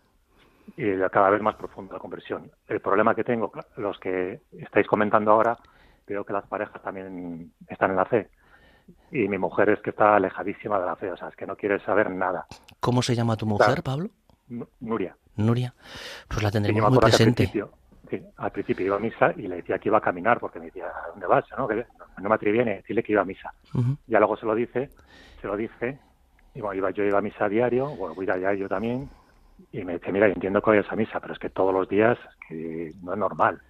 y cada vez más profunda la conversión. El problema que tengo, los que estáis comentando ahora, veo que las parejas también están en la fe y mi mujer es que está alejadísima de la fe, o sea, es que no quiere saber nada. ¿Cómo se llama tu mujer. Pablo? Nu- Nuria. Nuria. Pues la tendremos muy al presente. principio, sí, al principio iba a misa y le decía que iba a caminar porque me decía, ¿a dónde vas? ¿No? Que no, me atreví ni a decirle que iba a misa. Ujú. Ya luego se lo dice, se lo dice, y bueno, iba, yo iba a misa a diario, bueno, voy a yo también, y me dice, mira, yo entiendo que vayas a misa, pero es que todos los días es que no es normal.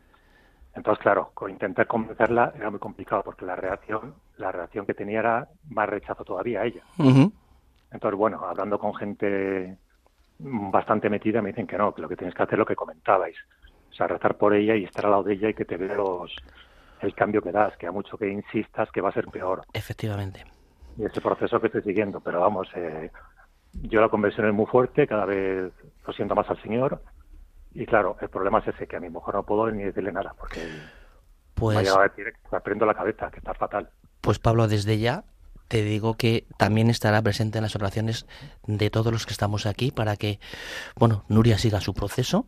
Entonces, claro, intentar convencerla era muy complicado porque la reacción, la reacción que tenía era más rechazo todavía a ella. Ujú. Entonces, bueno, hablando con gente bastante metida, me dicen que no, que lo que tienes que hacer es lo que comentabais. O sea, rezar por ella y estar al lado de ella y que te vea los, el cambio que das, que a mucho que insistas que va a ser peor. Efectivamente. Y ese proceso que estoy siguiendo, pero vamos, eh, yo la conversión es muy fuerte, cada vez lo siento más al Señor. Y claro, el problema es ese, que a mi mujer no puedo ni decirle nada, porque me ha Pues, llegado a decir me prendo la cabeza, que está fatal. pues Pablo, desde ya te digo que también estará presente en las oraciones de todos los que estamos aquí para que, bueno, Nuria siga su proceso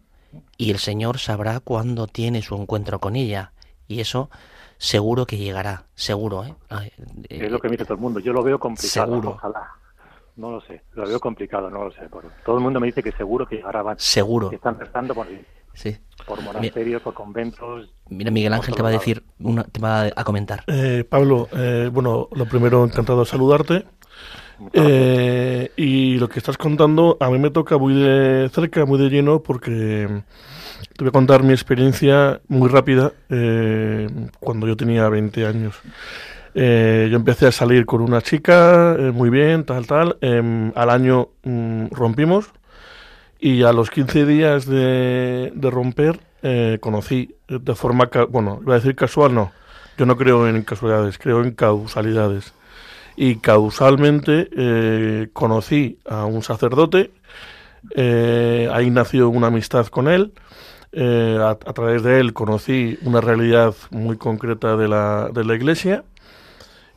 y el Señor sabrá cuándo tiene su encuentro con ella. Y eso seguro que llegará, seguro, ¿eh? Ay, eh, es lo que me dice todo el mundo. Yo lo veo complicado, seguro. ojalá. No lo sé. Lo veo complicado, no lo sé. Todo el mundo me dice que seguro que ahora van. Seguro. Que están rezando por, Sí. por monasterios, por conventos. Mira, Miguel Ángel te va a decir, una, te va a comentar. Eh, Pablo, eh, bueno, lo primero, encantado de saludarte. Eh, y lo que estás contando a mí me toca muy de cerca, muy de lleno, porque te voy a contar mi experiencia muy rápida eh, cuando yo tenía 20 años. Eh, yo empecé a salir con una chica, eh, muy bien, tal, tal. em, al año mm, rompimos. Y a los 15 días de, de romper eh, conocí de forma, bueno, iba a decir casual, no. Yo no creo en casualidades, creo en causalidades. Y causalmente eh, conocí a un sacerdote, eh, ahí nació una amistad con él, eh, a, a través de él conocí una realidad muy concreta de la, de la iglesia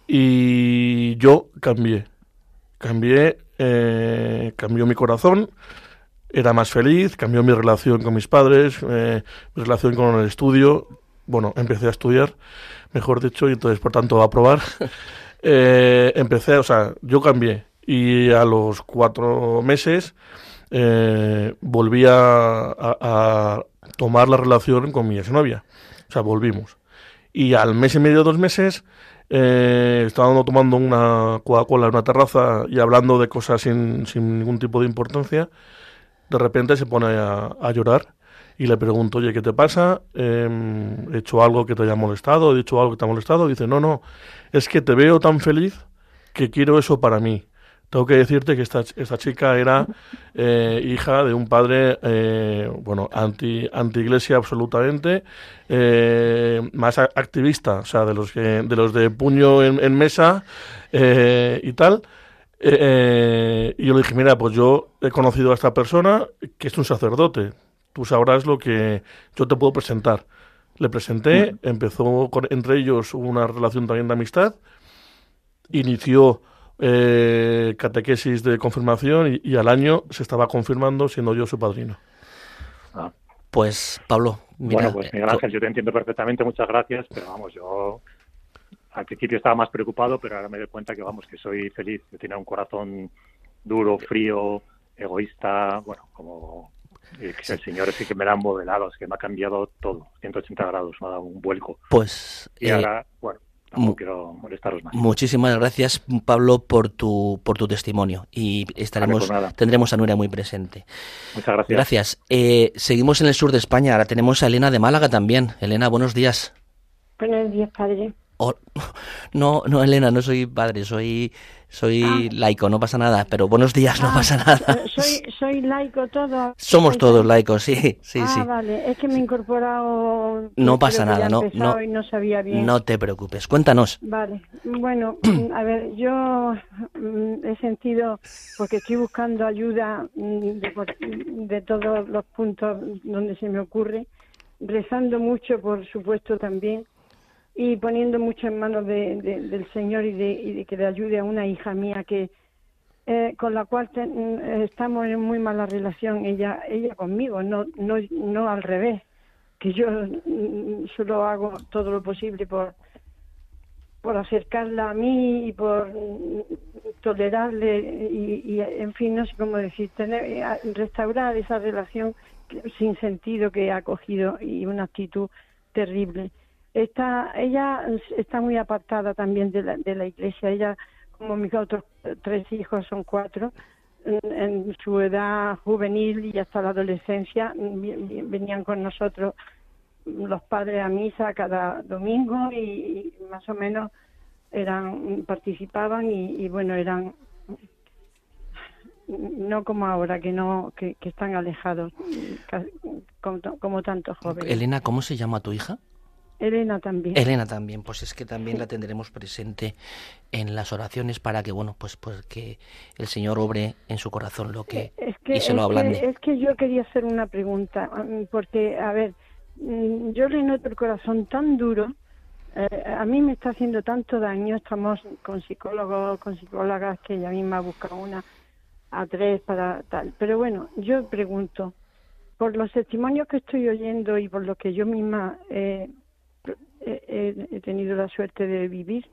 y yo cambié, cambié, eh, cambió mi corazón, era más feliz, cambió mi relación con mis padres, eh, mi relación con el estudio, bueno, empecé a estudiar, mejor dicho, y entonces por tanto a aprobar. Eh, empecé, o sea, yo cambié y a los cuatro meses eh, volví a, a- a tomar la relación con mi exnovia. O sea, volvimos. Y al mes y medio, dos meses, eh, estábamos tomando una Coca-Cola en una terraza y hablando de cosas sin, ningún tipo de importancia. De repente se pone a, llorar y le pregunto, oye, ¿qué te pasa? Em, ¿He hecho algo que te haya molestado? ¿He dicho algo que te ha molestado? dice, no, no, es que te veo tan feliz que quiero eso para mí. Tengo que decirte que esta, esta chica era eh, hija de un padre, eh, bueno, anti, anti iglesia absolutamente, eh, más a- activista, o sea, de los que, de los de puño en, en mesa y tal. Y yo le dije, mira, pues yo he conocido a esta persona que es un sacerdote. Tú sabrás lo que yo te puedo presentar. Le presenté, empezó con- entre ellos una relación también de amistad, inició eh, catequesis de confirmación y, y al año se estaba confirmando siendo yo su padrino. Ah. Pues, Pablo, mira, bueno, pues Miguel eh, Ángel, yo te entiendo perfectamente, muchas gracias, pero vamos, yo al principio estaba más preocupado, pero ahora me doy cuenta que vamos, que soy feliz. Yo tenía un corazón duro, frío, egoísta, bueno, como eh, que el Señor es el que me la ha modelado, es que me ha cambiado todo, 180 grados, me ha dado un vuelco. pues Y eh, ahora, bueno, tampoco mu- quiero molestaros más. muchísimas gracias, Pablo, por tu, por tu testimonio. Y estaremos, pues tendremos a Nuria muy presente. Muchas gracias. Gracias. Eh, seguimos en el sur de España. Ahora tenemos a Elena de Málaga también. Elena, buenos días. Buenos días, padre. Oh, no, no, Elena, no soy padre, soy, soy Ah. laico, no pasa nada. Pero buenos días, no Ah, pasa nada. eh, Soy, soy laico todo. Somos todos laicos, sí, sí, ah, sí. vale. Es que me he incorporado. No pasa nada, no, no. No sabía bien. No te preocupes. Cuéntanos. Vale. Bueno, a ver, yo mm, he sentido, porque estoy buscando ayuda mm, de todos los puntos donde se me ocurre, rezando mucho, por supuesto, también, y poniendo mucho en manos de- de- del Señor y de, y de que le ayude a una hija mía que eh, con la cual mm, estamos en muy mala relación ella ella conmigo no no no al revés que yo mm, solo hago todo lo posible por por acercarla a mí y por mm, tolerarle y, y, en fin no sé cómo decir tener eh, restaurar esa relación sin sentido que ha cogido y una actitud terrible está ella está muy apartada también de la, de la iglesia. Ella como mis otros tres hijos son cuatro. En, su edad juvenil y hasta la adolescencia venían con nosotros los padres a misa cada domingo y, más o menos eran participaban y, bueno eran no como ahora que no que, que están alejados como, como tantos jóvenes. Elena, ¿cómo se llama tu hija? Elena también Elena también, pues es que también la tendremos presente en las oraciones para que, bueno, pues, pues que el Señor obre en su corazón lo que es que, y se lo es, ablande. que, es que yo quería hacer una pregunta, mm, porque, a ver, mm, yo le noto el corazón tan duro, eh, a mí me está haciendo tanto daño, estamos con psicólogos, con psicólogas, que ella misma busca una a tres para tal. Pero bueno, yo pregunto, por los testimonios que estoy oyendo y por lo que yo misma eh, he, he- tenido la suerte de vivir,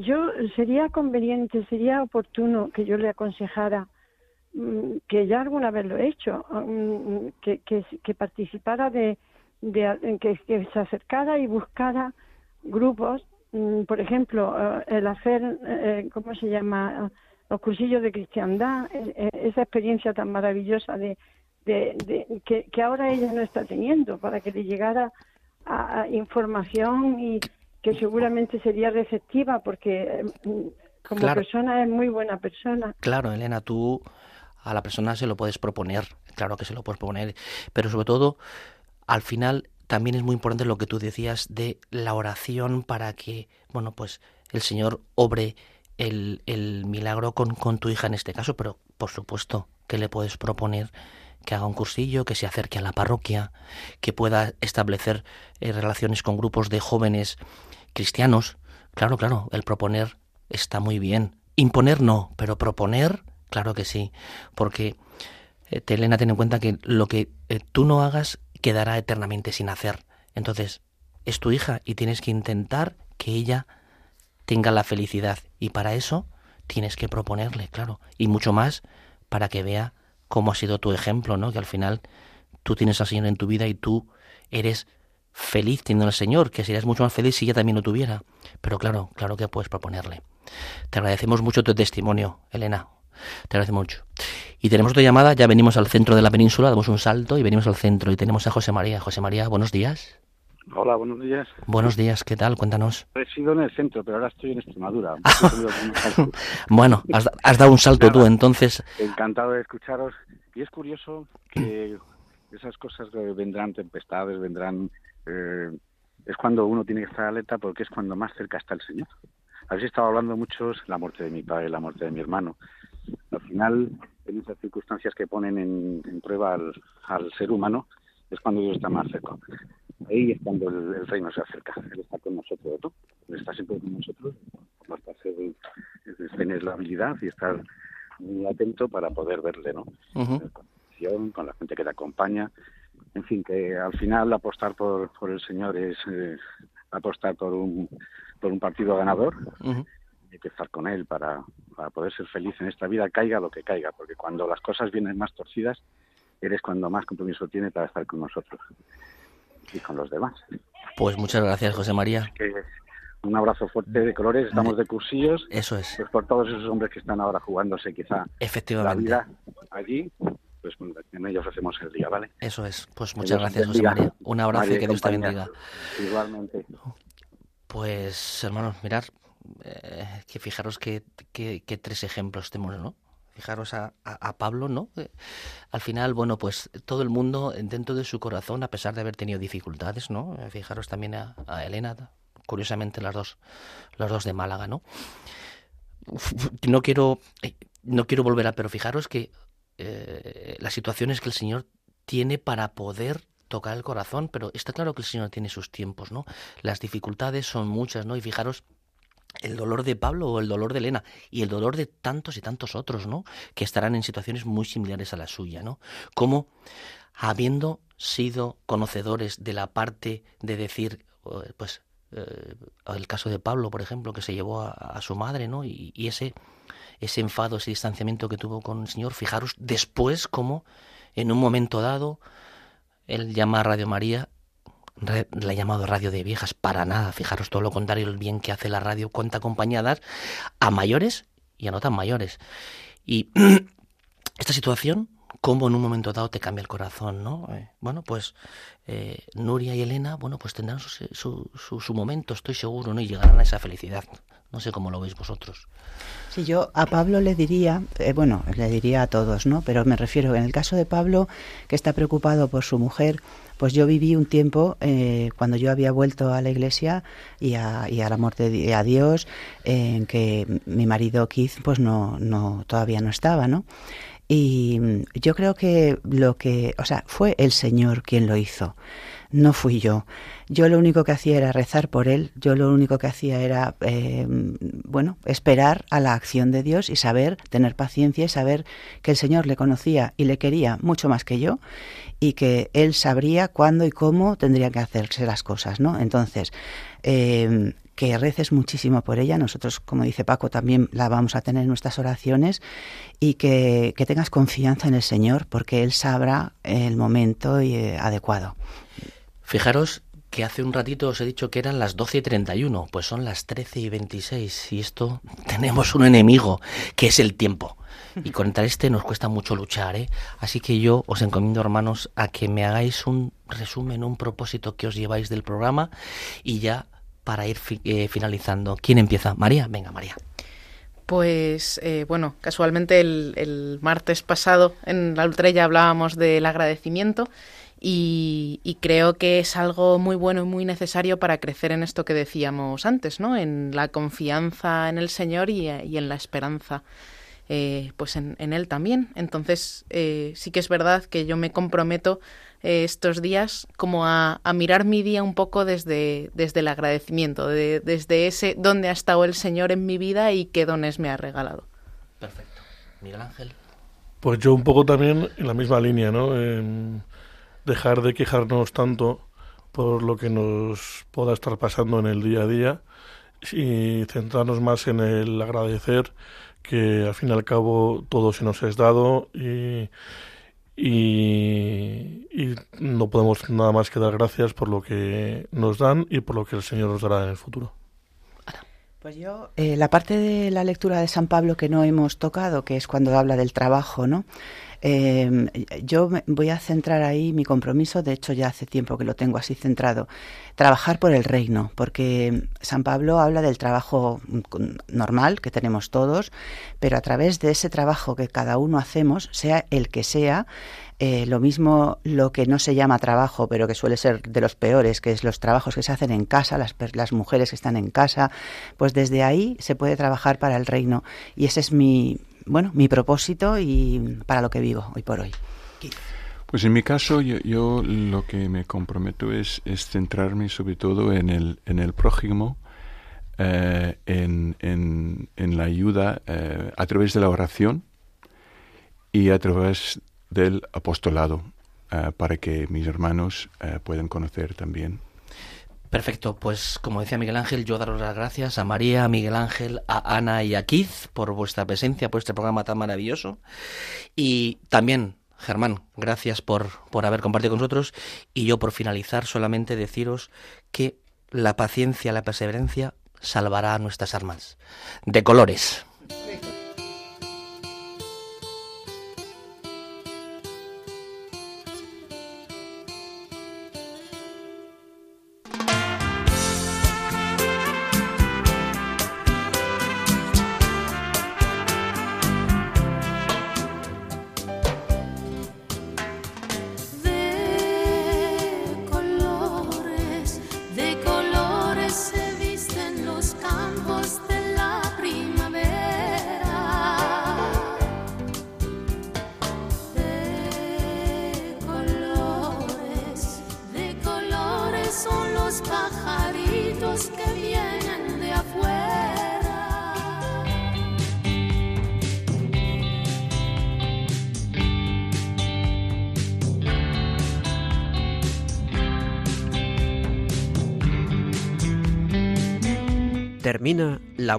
yo sería conveniente, sería oportuno que yo le aconsejara mm, que ya alguna vez lo he hecho, mm, que, que, que participara de, de que, que se acercara y buscara grupos, mm, por ejemplo, eh, el hacer, eh, ¿cómo se llama? Los cursillos de cristiandad, eh, esa experiencia tan maravillosa de, de, de- que, que ahora ella no está teniendo, para que le llegara a, a información y que seguramente sería receptiva, porque mm, como Claro. persona es muy buena persona. Claro, Elena, tú a la persona se lo puedes proponer, claro que se lo puedes proponer, pero sobre todo, al final también es muy importante lo que tú decías de la oración para que, bueno, pues el Señor obre el, el milagro con, con tu hija en este caso, pero por supuesto que le puedes proponer que haga un cursillo, que se acerque a la parroquia, que pueda establecer eh, relaciones con grupos de jóvenes cristianos. Claro, claro, el proponer está muy bien. Imponer no, pero proponer, claro que sí. Porque, eh, Elena, ten en cuenta que lo que eh, tú no hagas quedará eternamente sin hacer. Entonces, es tu hija y tienes que intentar que ella tenga la felicidad. Y para eso tienes que proponerle, claro. Y mucho más para que vea cómo ha sido tu ejemplo, ¿no? Que al final tú tienes al Señor en tu vida y tú eres feliz teniendo al Señor, que serías mucho más feliz si ella también lo tuviera. Pero claro, claro que puedes proponerle. Te agradecemos mucho tu testimonio, Elena. Te agradecemos mucho. Y tenemos otra llamada, ya venimos al centro de la península, damos un salto y venimos al centro y tenemos a José María. José María, buenos días. Hola, buenos días. Buenos días, ¿qué tal? Cuéntanos. Resido en el centro, pero ahora estoy en Extremadura. Bueno, has, has dado un salto tú, entonces. Encantado de escucharos. Y es curioso que esas cosas vendrán, tempestades, vendrán... eh, es cuando uno tiene que estar alerta porque es cuando más cerca está el Señor. Habéis estado hablando muchos la muerte de mi padre, la muerte de mi hermano. Al final, en esas circunstancias que ponen en, en prueba al, al ser humano, es cuando Dios está más cerca. Ahí es cuando el, el reino se acerca. Él está con nosotros, ¿no? Él está siempre con nosotros. Basta ser, es tener la habilidad y estar muy atento para poder verle, ¿no? Con la oración, con la gente que te acompaña. En fin, que al final apostar por, por el Señor es eh, apostar por un, por un partido ganador. Ujú. Hay que estar con Él para, para poder ser feliz en esta vida, caiga lo que caiga, porque cuando las cosas vienen más torcidas, eres cuando más compromiso tiene para estar con nosotros y con los demás. Pues muchas gracias, José María. Que un abrazo fuerte de colores, estamos de cursillos. Eso es. Pues por todos esos hombres que están ahora jugándose quizá la Efectivamente. vida allí, pues en ellos hacemos el día, ¿vale? Eso es. Pues muchas Dios gracias, José. María. Un abrazo María y que Dios te bendiga. Igualmente. Pues, hermanos, mirar, eh, que fijaros que, que- que tres ejemplos tenemos, ¿no? Fijaros a, Pablo, ¿no? Eh, al final, bueno, pues todo el mundo dentro de su corazón, a pesar de haber tenido dificultades, ¿no? Eh, Fijaros también a, Elena, curiosamente las dos, las dos de Málaga, ¿no? No quiero, eh, no quiero volver a, pero fijaros que eh, las situaciones que el Señor tiene para poder tocar el corazón, pero está claro que el Señor tiene sus tiempos, ¿no? Las dificultades son muchas, ¿no? Y fijaros el dolor de Pablo o el dolor de Elena y el dolor de tantos y tantos otros, ¿no? Que estarán en situaciones muy similares a la suya, ¿no? Como habiendo sido conocedores de la parte de decir, pues, eh, el caso de Pablo, por ejemplo, que se llevó a, su madre, ¿no? Y, y ese, ese enfado, ese distanciamiento que tuvo con el Señor, fijaros después como en un momento dado él llama a Radio María, la llamado radio de viejas, para nada, fijaros todo lo contrario, el bien que hace la radio, cuánta compañía dar a mayores y a no tan mayores. Y esta situación, cómo en un momento dado te cambia el corazón, ¿no? Eh, bueno, pues eh, Nuria y Elena, bueno, pues tendrán su, su, su- su momento, estoy seguro, ¿no? Y llegarán a esa felicidad. No sé cómo lo veis vosotros. Si yo a Pablo le diría, eh, bueno, le diría a todos, ¿no? Pero me refiero, en el caso de Pablo, que está preocupado por su mujer, pues yo viví un tiempo eh, cuando yo había vuelto a la iglesia y, a, y al amor de a Dios, en que mi marido Keith, pues no, no, todavía no estaba, ¿no? Y yo creo que lo que, o sea, fue el Señor quien lo hizo, no fui yo. Yo lo único que hacía era rezar por él, yo lo único que hacía era, eh, bueno, esperar a la acción de Dios y saber, tener paciencia y saber que el Señor le conocía y le quería mucho más que yo y que él sabría cuándo y cómo tendrían que hacerse las cosas, ¿no? Entonces, eh, que reces muchísimo por ella. Nosotros, como dice Paco, también la vamos a tener en nuestras oraciones y que, que tengas confianza en el Señor porque Él sabrá el momento y, eh, adecuado. Fijaros que hace un ratito os he dicho que eran las 12 y 31, pues son las 13 y 26 y esto tenemos un enemigo que es el tiempo. Y contra este nos cuesta mucho luchar, ¿eh? Así que yo os encomiendo, hermanos, a que me hagáis un resumen, un propósito que os lleváis del programa y ya para ir fi- eh, finalizando. ¿Quién empieza? María, venga, María. Pues eh, bueno, casualmente el, el martes pasado en la Ultrella hablábamos del agradecimiento y, y creo que es algo muy bueno y muy necesario para crecer en esto que decíamos antes, ¿no? En la confianza en el Señor y, y en la esperanza. eh, pues en, en él también. Entonces, eh, sí que es verdad que yo me comprometo eh, estos días como a, a mirar mi día un poco desde, desde el agradecimiento, de- desde ese dónde ha estado el Señor en mi vida y qué dones me ha regalado. Perfecto. Miguel Ángel. Pues yo un poco también en la misma línea, ¿no? Dejar de quejarnos tanto por lo que nos pueda estar pasando en el día a día y centrarnos más en el agradecer que al fin y al cabo todo se nos es dado y, y, y no podemos nada más que dar gracias por lo que nos dan y por lo que el Señor nos dará en el futuro. Pues yo, eh, la parte de la lectura de San Pablo que no hemos tocado, que es cuando habla del trabajo, ¿no? Eh, yo voy a centrar ahí mi compromiso, de hecho ya hace tiempo que lo tengo así centrado, trabajar por el reino, porque San Pablo habla del trabajo mm, normal que tenemos todos, pero a través de ese trabajo que cada uno hacemos, sea el que sea, eh, lo mismo lo que no se llama trabajo, pero que suele ser de los peores, que es los trabajos que se hacen en casa, las, las mujeres que están en casa, pues desde ahí se puede trabajar para el reino. Y ese es mi, bueno, mi propósito y para lo que vivo hoy por hoy. Pues en mi caso yo, lo que me comprometo es, centrarme sobre todo en el, en el prójimo, eh, en, en- la ayuda eh, a través de la oración y a través del apostolado, eh, para que mis hermanos puedan conocer también. Perfecto, pues como decía Miguel Ángel, yo daros las gracias a María, a Miguel Ángel, a Ana y a Keith por vuestra presencia, por este programa tan maravilloso. Y también, Germán, gracias por, por haber compartido con nosotros. Y yo por finalizar solamente deciros que la paciencia, la perseverancia salvará nuestras armas. De colores.